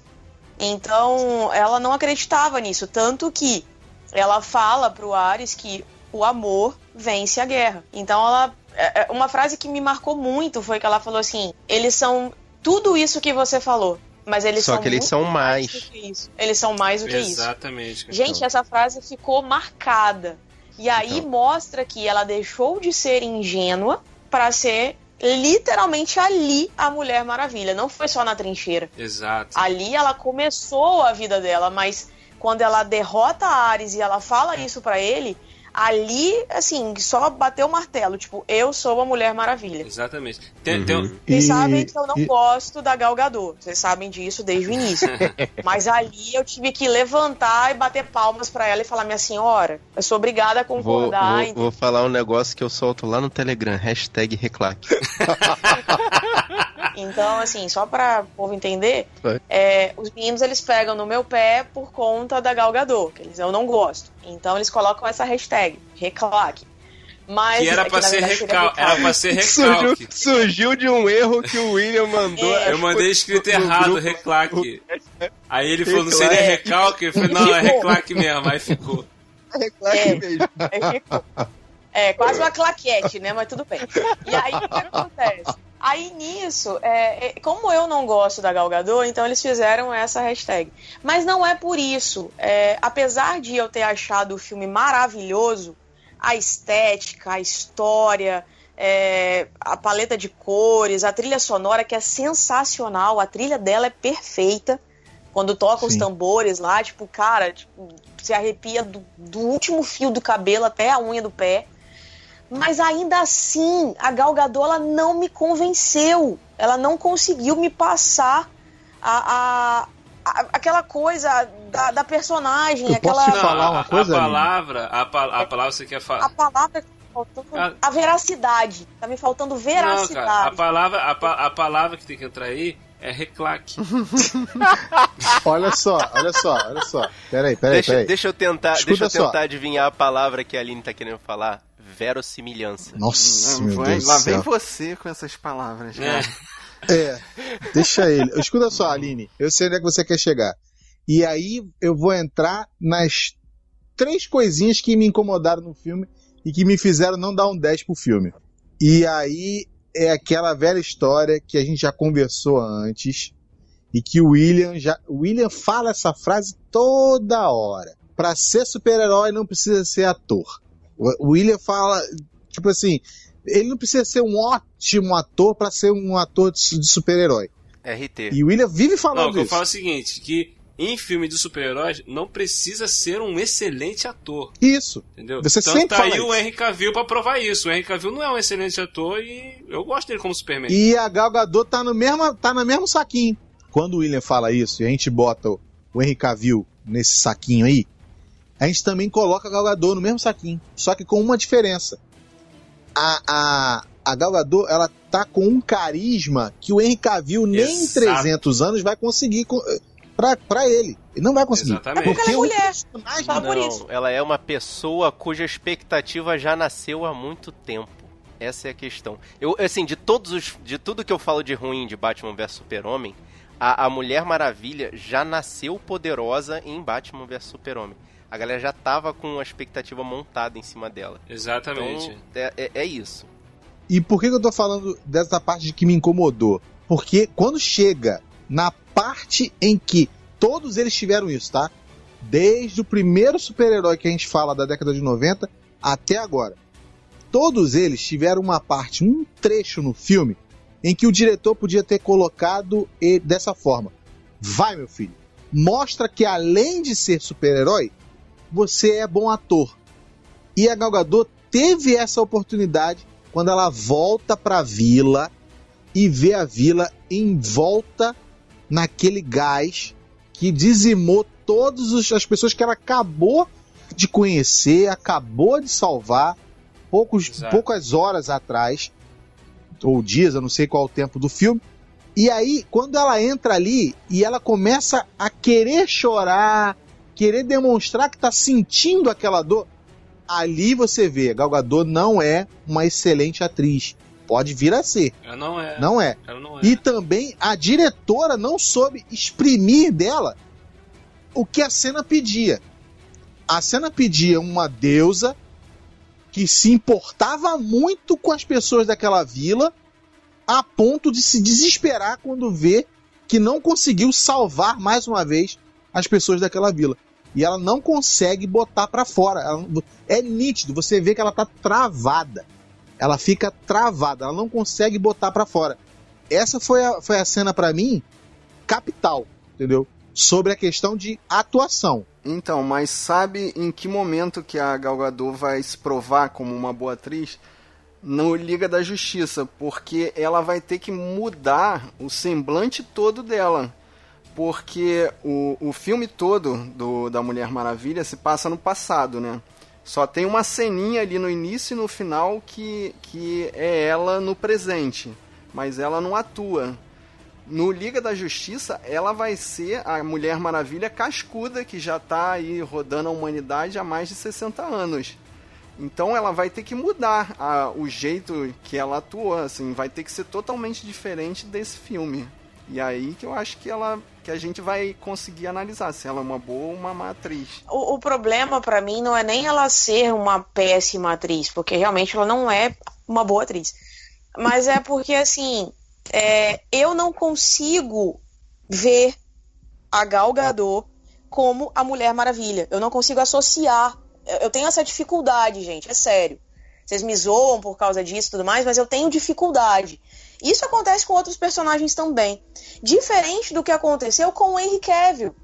Então, ela não acreditava nisso, tanto que ela fala pro Ares que o amor vence a guerra. Então, ela é- é- uma frase que me marcou muito foi que ela falou assim: "Eles são tudo isso que você falou, mas eles Só são que eles muito são do mais. que isso. Eles são mais do que isso." Exatamente. Gente, essa frase ficou marcada. E aí Então. mostra que ela deixou de ser ingênua para ser literalmente ali a Mulher Maravilha. Não foi só na trincheira. Exato. Ali ela começou a vida dela, mas quando ela derrota a Ares e ela fala isso pra ele, ali, assim, só bateu o martelo. Tipo, eu sou a Mulher Maravilha. Exatamente. Tem, Uhum. tem um- Vocês E- sabem que eu não e- gosto da Gal Gadot. Vocês sabem disso desde o início. Mas ali eu tive que levantar e bater palmas pra ela e falar: Minha senhora, eu sou obrigada a Vou, concordar. vou, vou falar um negócio que eu solto lá no Telegram, hashtag reclaque. Então, assim, só pra o povo entender, é, os meninos eles pegam no meu pé por conta da Gal Gadot, que eles, eu não gosto. Então eles colocam essa hashtag, reclaque. Mas, que era é pra ser verdade recalque. Era pra ser Surgiu, recalque. surgiu de um erro que o William mandou. É. Eu mandei escrito errado, reclaque. Aí ele falou, não Reclaque. seria recalque? Eu falei, não, é Ficou. reclaque mesmo. Aí ficou. Reclaque É. mesmo. É, ficou. É, quase uma claquete, né? Mas tudo bem. E aí, o que acontece? Aí nisso, é, é, como eu não gosto da Gal Gadot, então eles fizeram essa hashtag. Mas não é por isso. É, apesar de eu ter achado o filme maravilhoso, a estética, a história, é, a paleta de cores, a trilha sonora que é sensacional, a trilha dela é perfeita. Quando toca os tambores lá, tipo, cara, tipo, se arrepia do, do último fio do cabelo até a unha do pé. Mas ainda assim, a Gal Gadot, ela não me convenceu. Ela não conseguiu me passar a, a- a- aquela coisa da, da personagem, Eu aquela posso te falar uma a, coisa, a Aline? palavra, a, pa- a palavra que você quer a falar. palavra que tá faltando, Ah. a veracidade. Tá me faltando Não, veracidade. cara, a palavra, a, pa- a palavra que tem que entrar aí é reclaque. Olha só, olha só, olha só. Peraí, peraí, Deixa, peraí. deixa eu tentar, Escuta deixa eu só. tentar adivinhar a palavra que a Aline tá querendo falar. Verossimilhança. Nossa, Não, meu vai- Deus lá vem céu. você com essas palavras, É. cara. É, deixa ele. Escuta só, Aline, eu sei onde é que você quer chegar. E aí eu vou entrar nas três coisinhas que me incomodaram no filme e que me fizeram não dar um 10 pro filme. E aí é aquela velha história que a gente já conversou antes e que o William já. O William fala essa frase toda hora. Pra ser super-herói não precisa ser ator. O William fala, tipo assim, ele não precisa ser um ótimo ator pra ser um ator de super-herói. RT. E o William vive Não, falando o que eu falo é o seguinte, que em filme de super-heróis não precisa ser um excelente ator, Isso. entendeu? Você então sempre tá fala aí isso. o Henry Cavill pra provar isso. O Henry Cavill não é um excelente ator e eu gosto dele como Superman. E a Gal Gadot tá no mesmo, tá no mesmo saquinho. Quando o William fala isso e a gente bota o, o Henry Cavill nesse saquinho aí, a gente também coloca a Gal Gadot no mesmo saquinho. Só que com uma diferença. A, a, a Gal Gadot, ela tá com um carisma que o Henry Cavill nem em Exato. 300 anos vai conseguir co- pra, pra ele. Ele não vai conseguir. Exatamente. É porque ela é mulher. personagem Só por Não, isso. ela é uma pessoa cuja expectativa já nasceu há muito tempo. Essa é a questão. Eu, assim, de todos os. De tudo que eu falo de ruim de Batman vs Super-Homem, a, a Mulher Maravilha já nasceu poderosa em Batman vs Super-Homem. A galera já tava com a expectativa montada em cima dela. Exatamente. Então, é, é, é isso. E por que, que eu tô falando dessa parte de que me incomodou? Porque quando chega na parte em que todos eles tiveram isso, tá? Desde o primeiro super-herói que a gente fala da década de 90 até agora. Todos eles tiveram uma parte, um trecho no filme em que o diretor podia ter colocado dessa forma: Vai, meu filho, mostra que além de ser super-herói, você é bom ator. E a Gal Gadot teve essa oportunidade quando ela volta para a vila e vê a vila envolta naquele gás que dizimou todas as pessoas que ela acabou de conhecer, acabou de salvar poucos, poucas horas atrás, ou dias, eu não sei qual o tempo do filme. E aí, quando ela entra ali e ela começa a querer chorar, querer demonstrar que está sentindo aquela dor, ali você vê, Gal Gadot não é uma excelente atriz. Pode vir a ser. Ela não é. Não é. Ela não é. E também a diretora não soube exprimir dela o que a cena pedia. A cena pedia uma deusa que se importava muito com as pessoas daquela vila, a ponto de se desesperar quando vê que não conseguiu salvar mais uma vez as pessoas daquela vila. E ela não consegue botar para fora. Ela, é nítido, você vê que ela tá travada. Ela fica travada, ela não consegue botar para fora. Essa foi a, foi a cena para mim capital, entendeu? Sobre a questão de atuação. Então, mas sabe em que momento que a Gal Gadot vai se provar como uma boa atriz? No Liga da Justiça, porque ela vai ter que mudar o semblante todo dela. Porque o, o filme todo do, da Mulher Maravilha se passa no passado, né? Só tem uma ceninha ali no início e no final que, que é ela no presente. Mas ela não atua. No Liga da Justiça, ela vai ser a Mulher Maravilha cascuda, que já está aí rodando a humanidade há mais de 60 anos. Então ela vai ter que mudar a, o jeito que ela atuou, assim, vai ter que ser totalmente diferente desse filme. E aí que eu acho que ela que a gente vai conseguir analisar se ela é uma boa ou uma má atriz. O, o problema para mim não é nem ela ser uma péssima atriz, porque realmente ela não é uma boa atriz. Mas é porque assim, é, eu não consigo ver a Gal Gadot como a Mulher Maravilha. Eu não consigo associar. Eu tenho essa dificuldade, gente, é sério. Vocês me zoam por causa disso e tudo mais, mas eu tenho dificuldade. Isso acontece com outros personagens também. Diferente do que aconteceu com o Henry Cavill.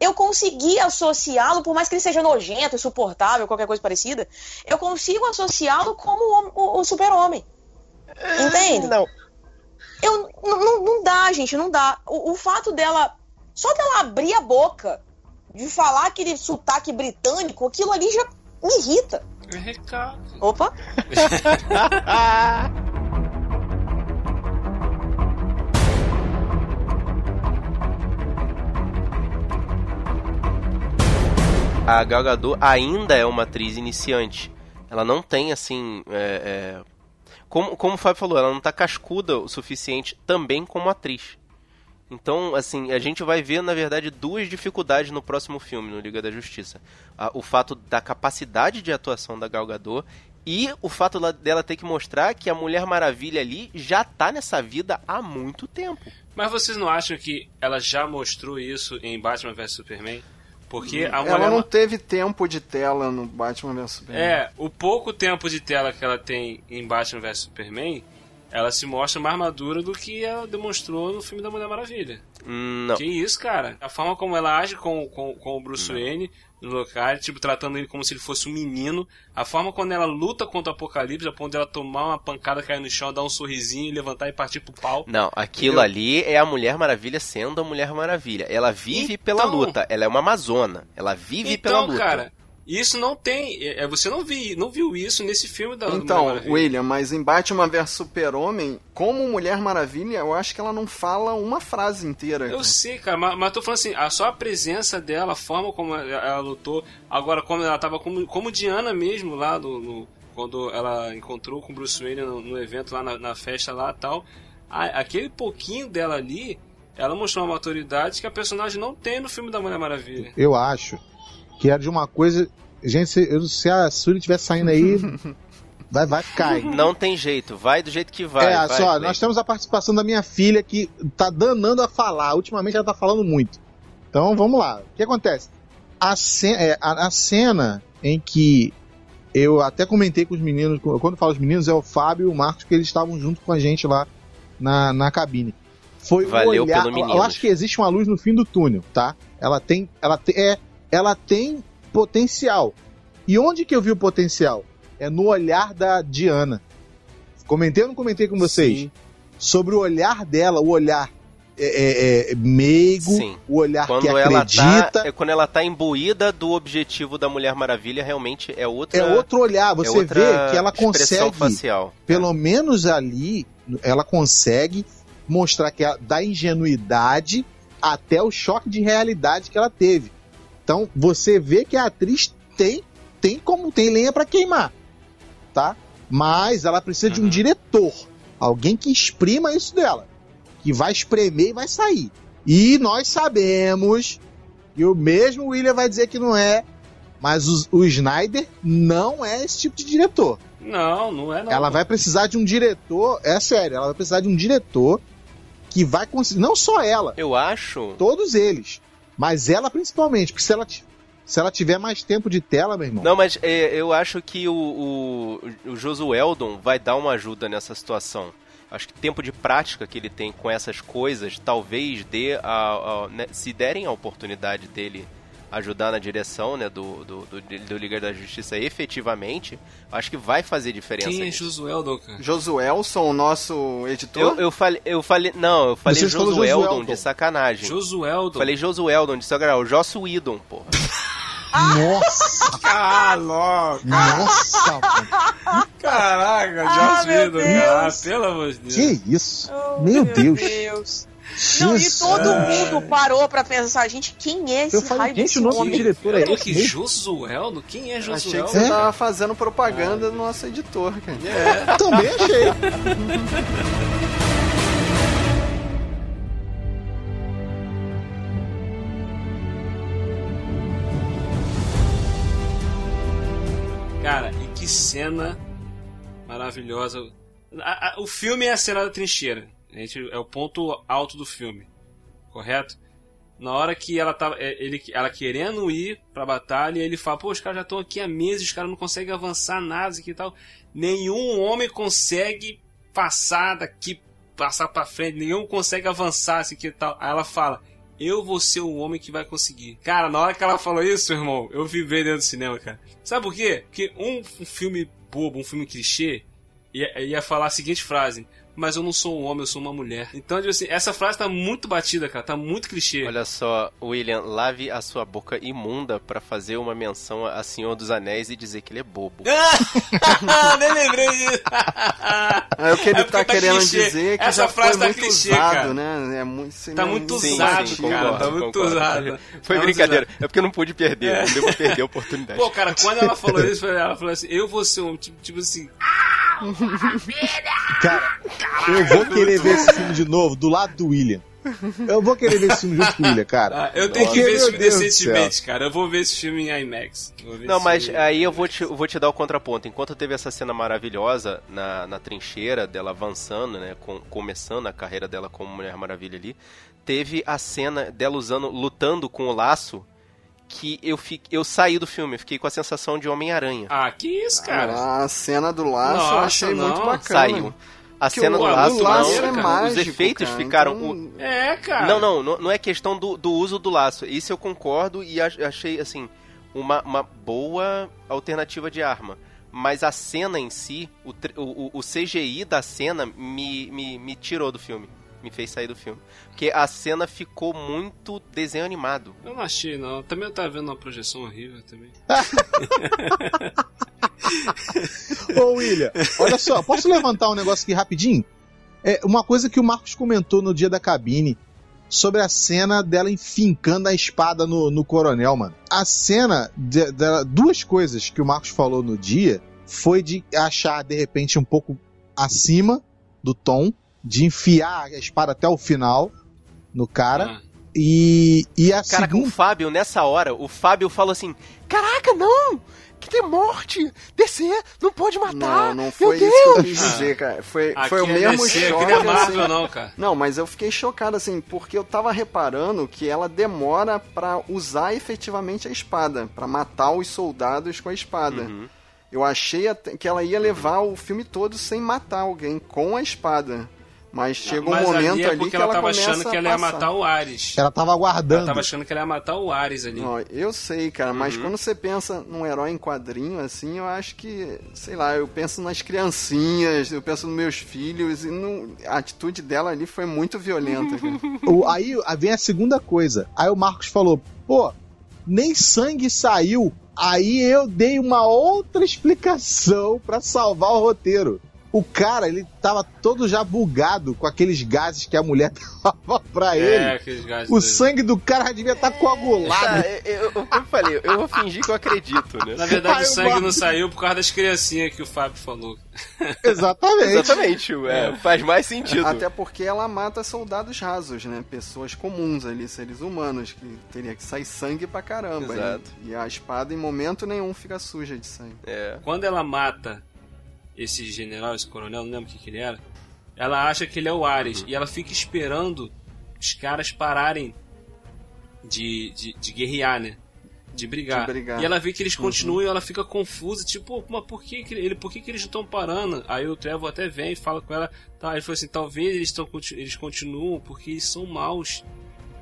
Eu consegui associá-lo, por mais que ele seja nojento, insuportável, qualquer coisa parecida, eu consigo associá-lo como o, o, o super-homem. Entende? Não. Eu, não, não dá, gente, não dá. O, o fato dela. Só dela abrir a boca, de falar aquele sotaque britânico, aquilo ali já me irrita. É recado. Opa! a Gal Gadot ainda é uma atriz iniciante. Ela não tem, assim... É, é... Como, como o Fábio falou, ela não tá cascuda o suficiente também como atriz. Então, assim, a gente vai ver, na verdade, duas dificuldades no próximo filme, no Liga da Justiça. o fato da capacidade de atuação da Gal Gadot e o fato dela ter que mostrar que a Mulher Maravilha ali já tá nessa vida há muito tempo. Mas vocês não acham que ela já mostrou isso em Batman vs Superman? Porque a mulher... Ela não teve tempo de tela no Batman vs Superman. É, o pouco tempo de tela que ela tem em Batman vs Superman, ela se mostra mais madura do que ela demonstrou no filme da Mulher Maravilha. Hum, não. Que isso, cara? A forma como ela age com, com, com o Bruce não. Wayne no local, tipo, tratando ele como se ele fosse um menino. A forma quando ela luta contra o Apocalipse, a ponto dela tomar uma pancada, cair no chão, dar um sorrisinho, levantar e partir pro pau. Não, aquilo Entendeu? ali é a Mulher Maravilha sendo a Mulher Maravilha. Ela vive então, pela luta, ela é uma amazona. Ela vive então, pela luta. cara, isso não tem. É, você não, vi, não viu isso nesse filme da Então, William, mas em Batman vs Super-Homem, como Mulher Maravilha, eu acho que ela não fala uma frase inteira. Eu cara. sei, cara, mas, mas tô falando assim, a, só a presença dela, a forma como ela, ela lutou, agora como ela tava como, como Diana mesmo lá do, no, quando ela encontrou com o Bruce Wayne no, no evento lá na, na festa lá tal, a- aquele pouquinho dela ali, ela mostrou uma maturidade que a personagem não tem no filme da Mulher Maravilha. Eu acho que era de uma coisa. Gente, se, eu- se a Suri estiver saindo aí, vai, vai ficar. hein? Não tem jeito, vai do jeito que vai. é, vai, só, Clay. nós temos a participação da minha filha que tá danando a falar. Ultimamente ela tá falando muito. Então vamos lá. O que acontece? A, ce- é, a- a cena em que eu até comentei com os meninos, quando eu falo os meninos, é o Fábio e o Marcos, que eles estavam junto com a gente lá na, na cabine. Foi Valeu olhar, pelo Eu meninos. acho que existe uma luz no fim do túnel, tá? Ela tem, ela tem, é, ela tem potencial. E onde que eu vi o potencial? É no olhar da Diana. Comentei ou não comentei com vocês? Sim. Sobre o olhar dela, o olhar é, é, é, meigo, Sim. o olhar Quando que ela, acredita. tá, é, quando ela tá imbuída do objetivo da Mulher Maravilha, realmente é outra. É outro olhar. é Você vê que ela consegue, facial. pelo menos ali, ela consegue mostrar que ela, da ingenuidade até o choque de realidade que ela teve. Então você vê que a atriz tem tem como tem lenha pra queimar, tá? Mas ela precisa de um Uhum. diretor, alguém que exprima isso dela, que vai espremer e vai sair. E nós sabemos e o mesmo William vai dizer que não é, mas o, o Snyder não é esse tipo de diretor. Não, não é não. Ela vai precisar de um diretor, é sério, ela vai precisar de um diretor que vai conseguir, não só ela, Eu acho. todos eles, mas ela principalmente, porque se ela, se ela tiver mais tempo de tela, meu irmão, Não, mas é, eu acho que o, o, o Josueldon vai dar uma ajuda nessa situação. Acho que o tempo de prática que ele tem com essas coisas talvez dê a, a- né, se derem a oportunidade dele ajudar na direção né, do, do, do, do Liga da Justiça efetivamente, acho que vai fazer diferença. Quem é. Josueldon, cara? Josuelson, o nosso editor. eu, eu falei, eu falei, não, eu falei Josueldon Josueldon. de sacanagem. Josueldon. Falei Josueldon de sacanagem, o Joss Whedon, porra. nossa, Ah, nossa, mano. Caraca, Ah, Joss meu Whedon, cara. Deus. Pelo amor de Deus. que isso, Oh, meu Deus, Deus. Não, e todo mundo parou pra pensar, gente, quem é esse eu falei, raio gente, desse o nome do homem? diretor é esse aqui, mesmo? Josueldo? Quem é Achei que você É? tava fazendo propaganda do nosso editor, cara. É. Também achei. Cara, e que cena maravilhosa. A- a- o filme é a cena da trincheira. Gente, é o ponto alto do filme. Correto? Na hora que ela tava. é, Ele, ela querendo ir pra batalha, ele fala, pô, os caras já estão aqui há meses, os caras não conseguem avançar nada e tal. Nenhum homem consegue passar daqui, passar pra frente, nenhum consegue avançar isso aqui e tal. Aí ela fala. Eu vou ser o homem que vai conseguir. Cara, na hora que ela falou isso, irmão, eu vibrei dentro do cinema, cara. Sabe por quê? Porque um, um filme bobo, um filme clichê, ia, ia falar a seguinte frase: Mas eu não sou um homem, eu sou uma mulher. Então, tipo assim, essa frase tá muito batida, cara, tá muito clichê. Olha só, William, lave a sua boca imunda pra fazer uma menção a Senhor dos Anéis e dizer que ele é bobo. Nem lembrei disso. É o que ele É tá porque querendo clichê. dizer que Essa já frase foi tá muito clichê, usado, cara. né? É muito, Tá muito Sim, usado, sim, cara. concordo, tá muito concordo. usado. Foi Tá brincadeira, é porque eu não pude perder, É. não devo perder a oportunidade. Pô, cara, quando ela falou isso, ela falou assim: Eu vou ser um tipo, tipo assim. Cara, eu vou querer ver esse filme de novo, do lado do William. Eu vou querer ver esse filme junto com o William, cara. ah, eu tenho que ver esse filme Deus decentemente, cara. Eu vou ver esse filme em IMAX. Vou ver Não, mas filme. aí eu vou te, eu vou te dar o contraponto. Enquanto teve essa cena maravilhosa na, na trincheira dela avançando, né, com- começando a carreira dela como Mulher Maravilha ali, teve a cena dela usando, lutando com o laço, que eu, fi, eu saí do filme, eu fiquei com a sensação de Homem-Aranha. Ah, que isso, cara. A cena do laço eu Nossa, achei não. muito bacana. Saiu. A Que cena o- do laço, laço não, é cara, mágico, os efeitos cara, ficaram... então- o- É, cara. Não, não, não, não é questão do, do uso do laço. Isso eu concordo e ach- achei, assim, uma, uma boa alternativa de arma. Mas a cena em si, o, o- o CGI da cena me, me, me tirou do filme. Me fez sair do filme. Porque a cena ficou muito desenho animado. Eu não achei, não. Também eu tava vendo uma projeção horrível também. Ô, William, olha só, posso levantar um negócio aqui rapidinho? É uma coisa que o Marcos comentou no dia da cabine sobre a cena dela enfincando a espada no, no coronel, mano. A cena, de- dela- duas coisas que o Marcos falou no dia foi de achar, de repente, um pouco acima do tom, de enfiar a espada até o final no cara. Ah. E, e a Cara, segunda. o Fábio, nessa hora, o Fábio falou assim: Caraca, não! Que tem morte! Descer, não pode matar! Não, não Meu foi Deus! isso que eu quis dizer, cara. Foi, Aqui foi o é mesmo DC, choque. aqui não é Marvel, assim. não, cara. Não, mas eu fiquei chocado, assim, porque eu tava reparando que ela demora pra usar efetivamente a espada, pra matar os soldados com a espada. Uhum. Eu achei que ela ia levar o filme todo sem matar alguém com a espada. Mas chegou Mas um momento ali ali, é porque que ela, ela, tava achando que ela ia matar o Ares. Ela tava Ela aguardando. tava achando que ela ia matar o Ares ali. Não, eu sei, cara, mas Uhum. quando você pensa num herói em quadrinho, assim, eu acho que, sei lá, eu penso nas criancinhas, eu penso nos meus filhos, e não- a atitude dela ali foi muito violenta. O- aí vem a segunda coisa. Aí o Marcos falou: pô, nem sangue saiu. Aí eu dei uma outra explicação pra salvar o roteiro. O cara, ele tava todo já bugado com aqueles gases que a mulher dava pra É, ele. aqueles gases. O dele. sangue do cara já devia estar coagulado. Tá, eu, eu, eu falei, eu vou fingir que eu acredito, né? Na verdade, Ai, o sangue não saiu por causa das criancinhas que o Fábio falou. Exatamente. Exatamente, é, faz mais sentido. Até porque ela mata soldados rasos, né? Pessoas comuns ali, seres humanos, que teria que sair sangue pra caramba. né? Exato. E a espada em momento nenhum fica suja de sangue. É. Quando ela mata esse general, esse coronel, não lembro o que, que ele era, ela acha que ele é o Ares. E ela fica esperando os caras pararem de, de, de guerrear, né? De brigar. De brigar. E ela vê que eles continuam e ela fica confusa, tipo, mas por que, que ele, por que, que eles não estão parando? Aí o Trevor até vem e fala com ela, tá, ele falou assim, talvez eles, tão, eles continuam porque eles são maus.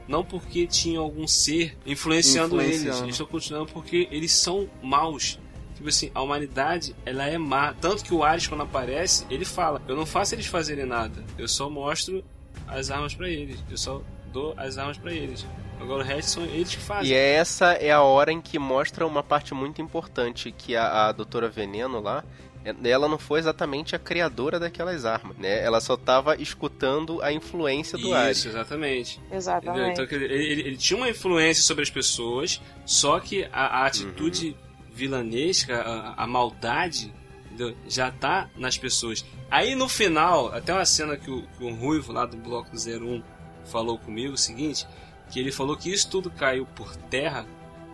Não porque tinha algum ser influenciando, eles. Influenciando. Eles estão continuando porque eles são maus. Tipo assim, a humanidade, ela é má. Tanto que o Ares, quando aparece, ele fala: Eu não faço eles fazerem nada. Eu só mostro as armas pra eles. Eu só dou as armas pra eles. Agora o resto são eles que fazem. E essa é a hora em que mostra uma parte muito importante que a, a doutora Veneno lá, é- ela não foi exatamente a criadora daquelas armas, né? Ela só tava escutando a influência do Ares. Isso, exatamente. Entendeu? Exatamente. Então ele, ele- ele tinha uma influência sobre as pessoas, só que a, a atitude vilanesca, a, a maldade, entendeu? já tá nas pessoas. Aí no final, até uma cena que o, que o Ruivo lá do Bloco 01 falou comigo, o seguinte, que ele falou que isso tudo caiu por terra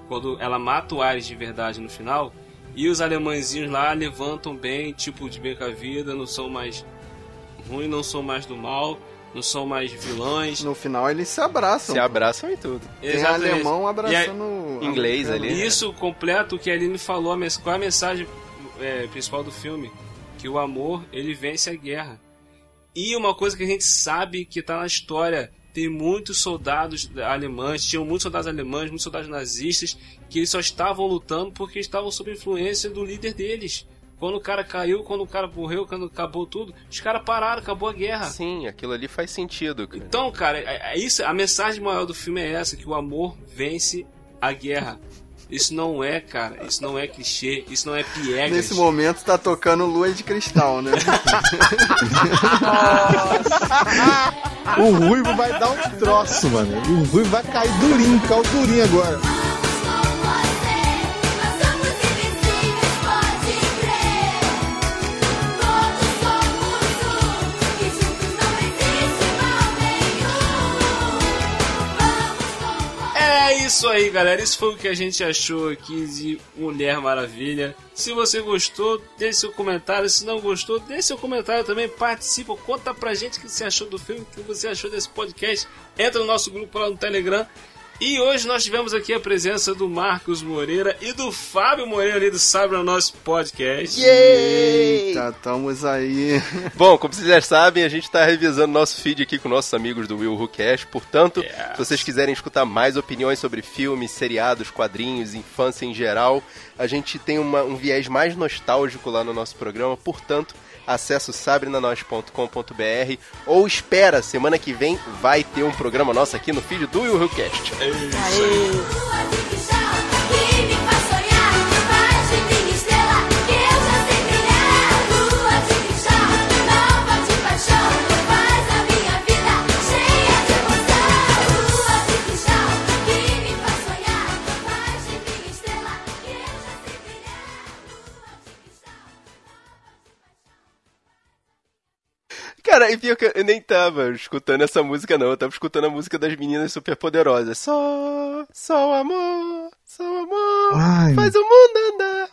quando ela mata o Ares de verdade no final, e os alemãezinhos lá levantam bem, tipo de bem com a vida, não são mais ruins, não são mais do mal, não são mais vilões. No final eles se abraçam. Se abraçam e tudo. Tem Exatamente. alemão E abraçando. Inglês americano. ali. Isso completa o que a Aline falou, a qual é a mensagem é, principal do filme? Que o amor, ele vence a guerra. E uma coisa que a gente sabe que tá na história, tem muitos soldados alemães, tinham muitos soldados alemães, muitos soldados nazistas, que eles só estavam lutando porque estavam sob influência do líder deles. Quando o cara caiu, quando o cara morreu, quando acabou tudo, os caras pararam, acabou a guerra. Sim, aquilo ali faz sentido, cara. Então, cara, é, é isso, a mensagem maior do filme é essa, que o amor vence a guerra. Isso não é, cara, isso não é clichê, isso não é piegas. Nesse momento tá tocando Lua de Cristal, né? O Ruivo vai dar um troço, mano. O Ruivo vai cair durinho, caiu durinho agora. Isso aí, galera. Isso foi o que a gente achou aqui de Mulher Maravilha. Se você gostou, deixe seu comentário. Se não gostou, deixe seu comentário também. Participa, conta pra gente o que você achou do filme, o que você achou desse podcast. Entra no nosso grupo lá no Telegram. E hoje nós tivemos aqui a presença do Marcos Moreira e do Fábio Moreira ali do Sabe no nosso podcast. Eita, estamos aí. Bom, como vocês já sabem, a gente está revisando nosso feed aqui com nossos amigos do Will Who Cash. Portanto, Yes. se vocês quiserem escutar mais opiniões sobre filmes, seriados, quadrinhos, infância em geral, a gente tem uma- um viés mais nostálgico lá no nosso programa. Portanto, acesse sabrinanois.com.br ou espera, semana que vem vai ter um programa nosso aqui no feed do Will Who Cast. Aê. Lua de Cara, e pior que eu nem tava escutando essa música, não. Eu tava escutando a música das meninas superpoderosas. Só, só o amor, só o amor, Ai, faz o mundo andar.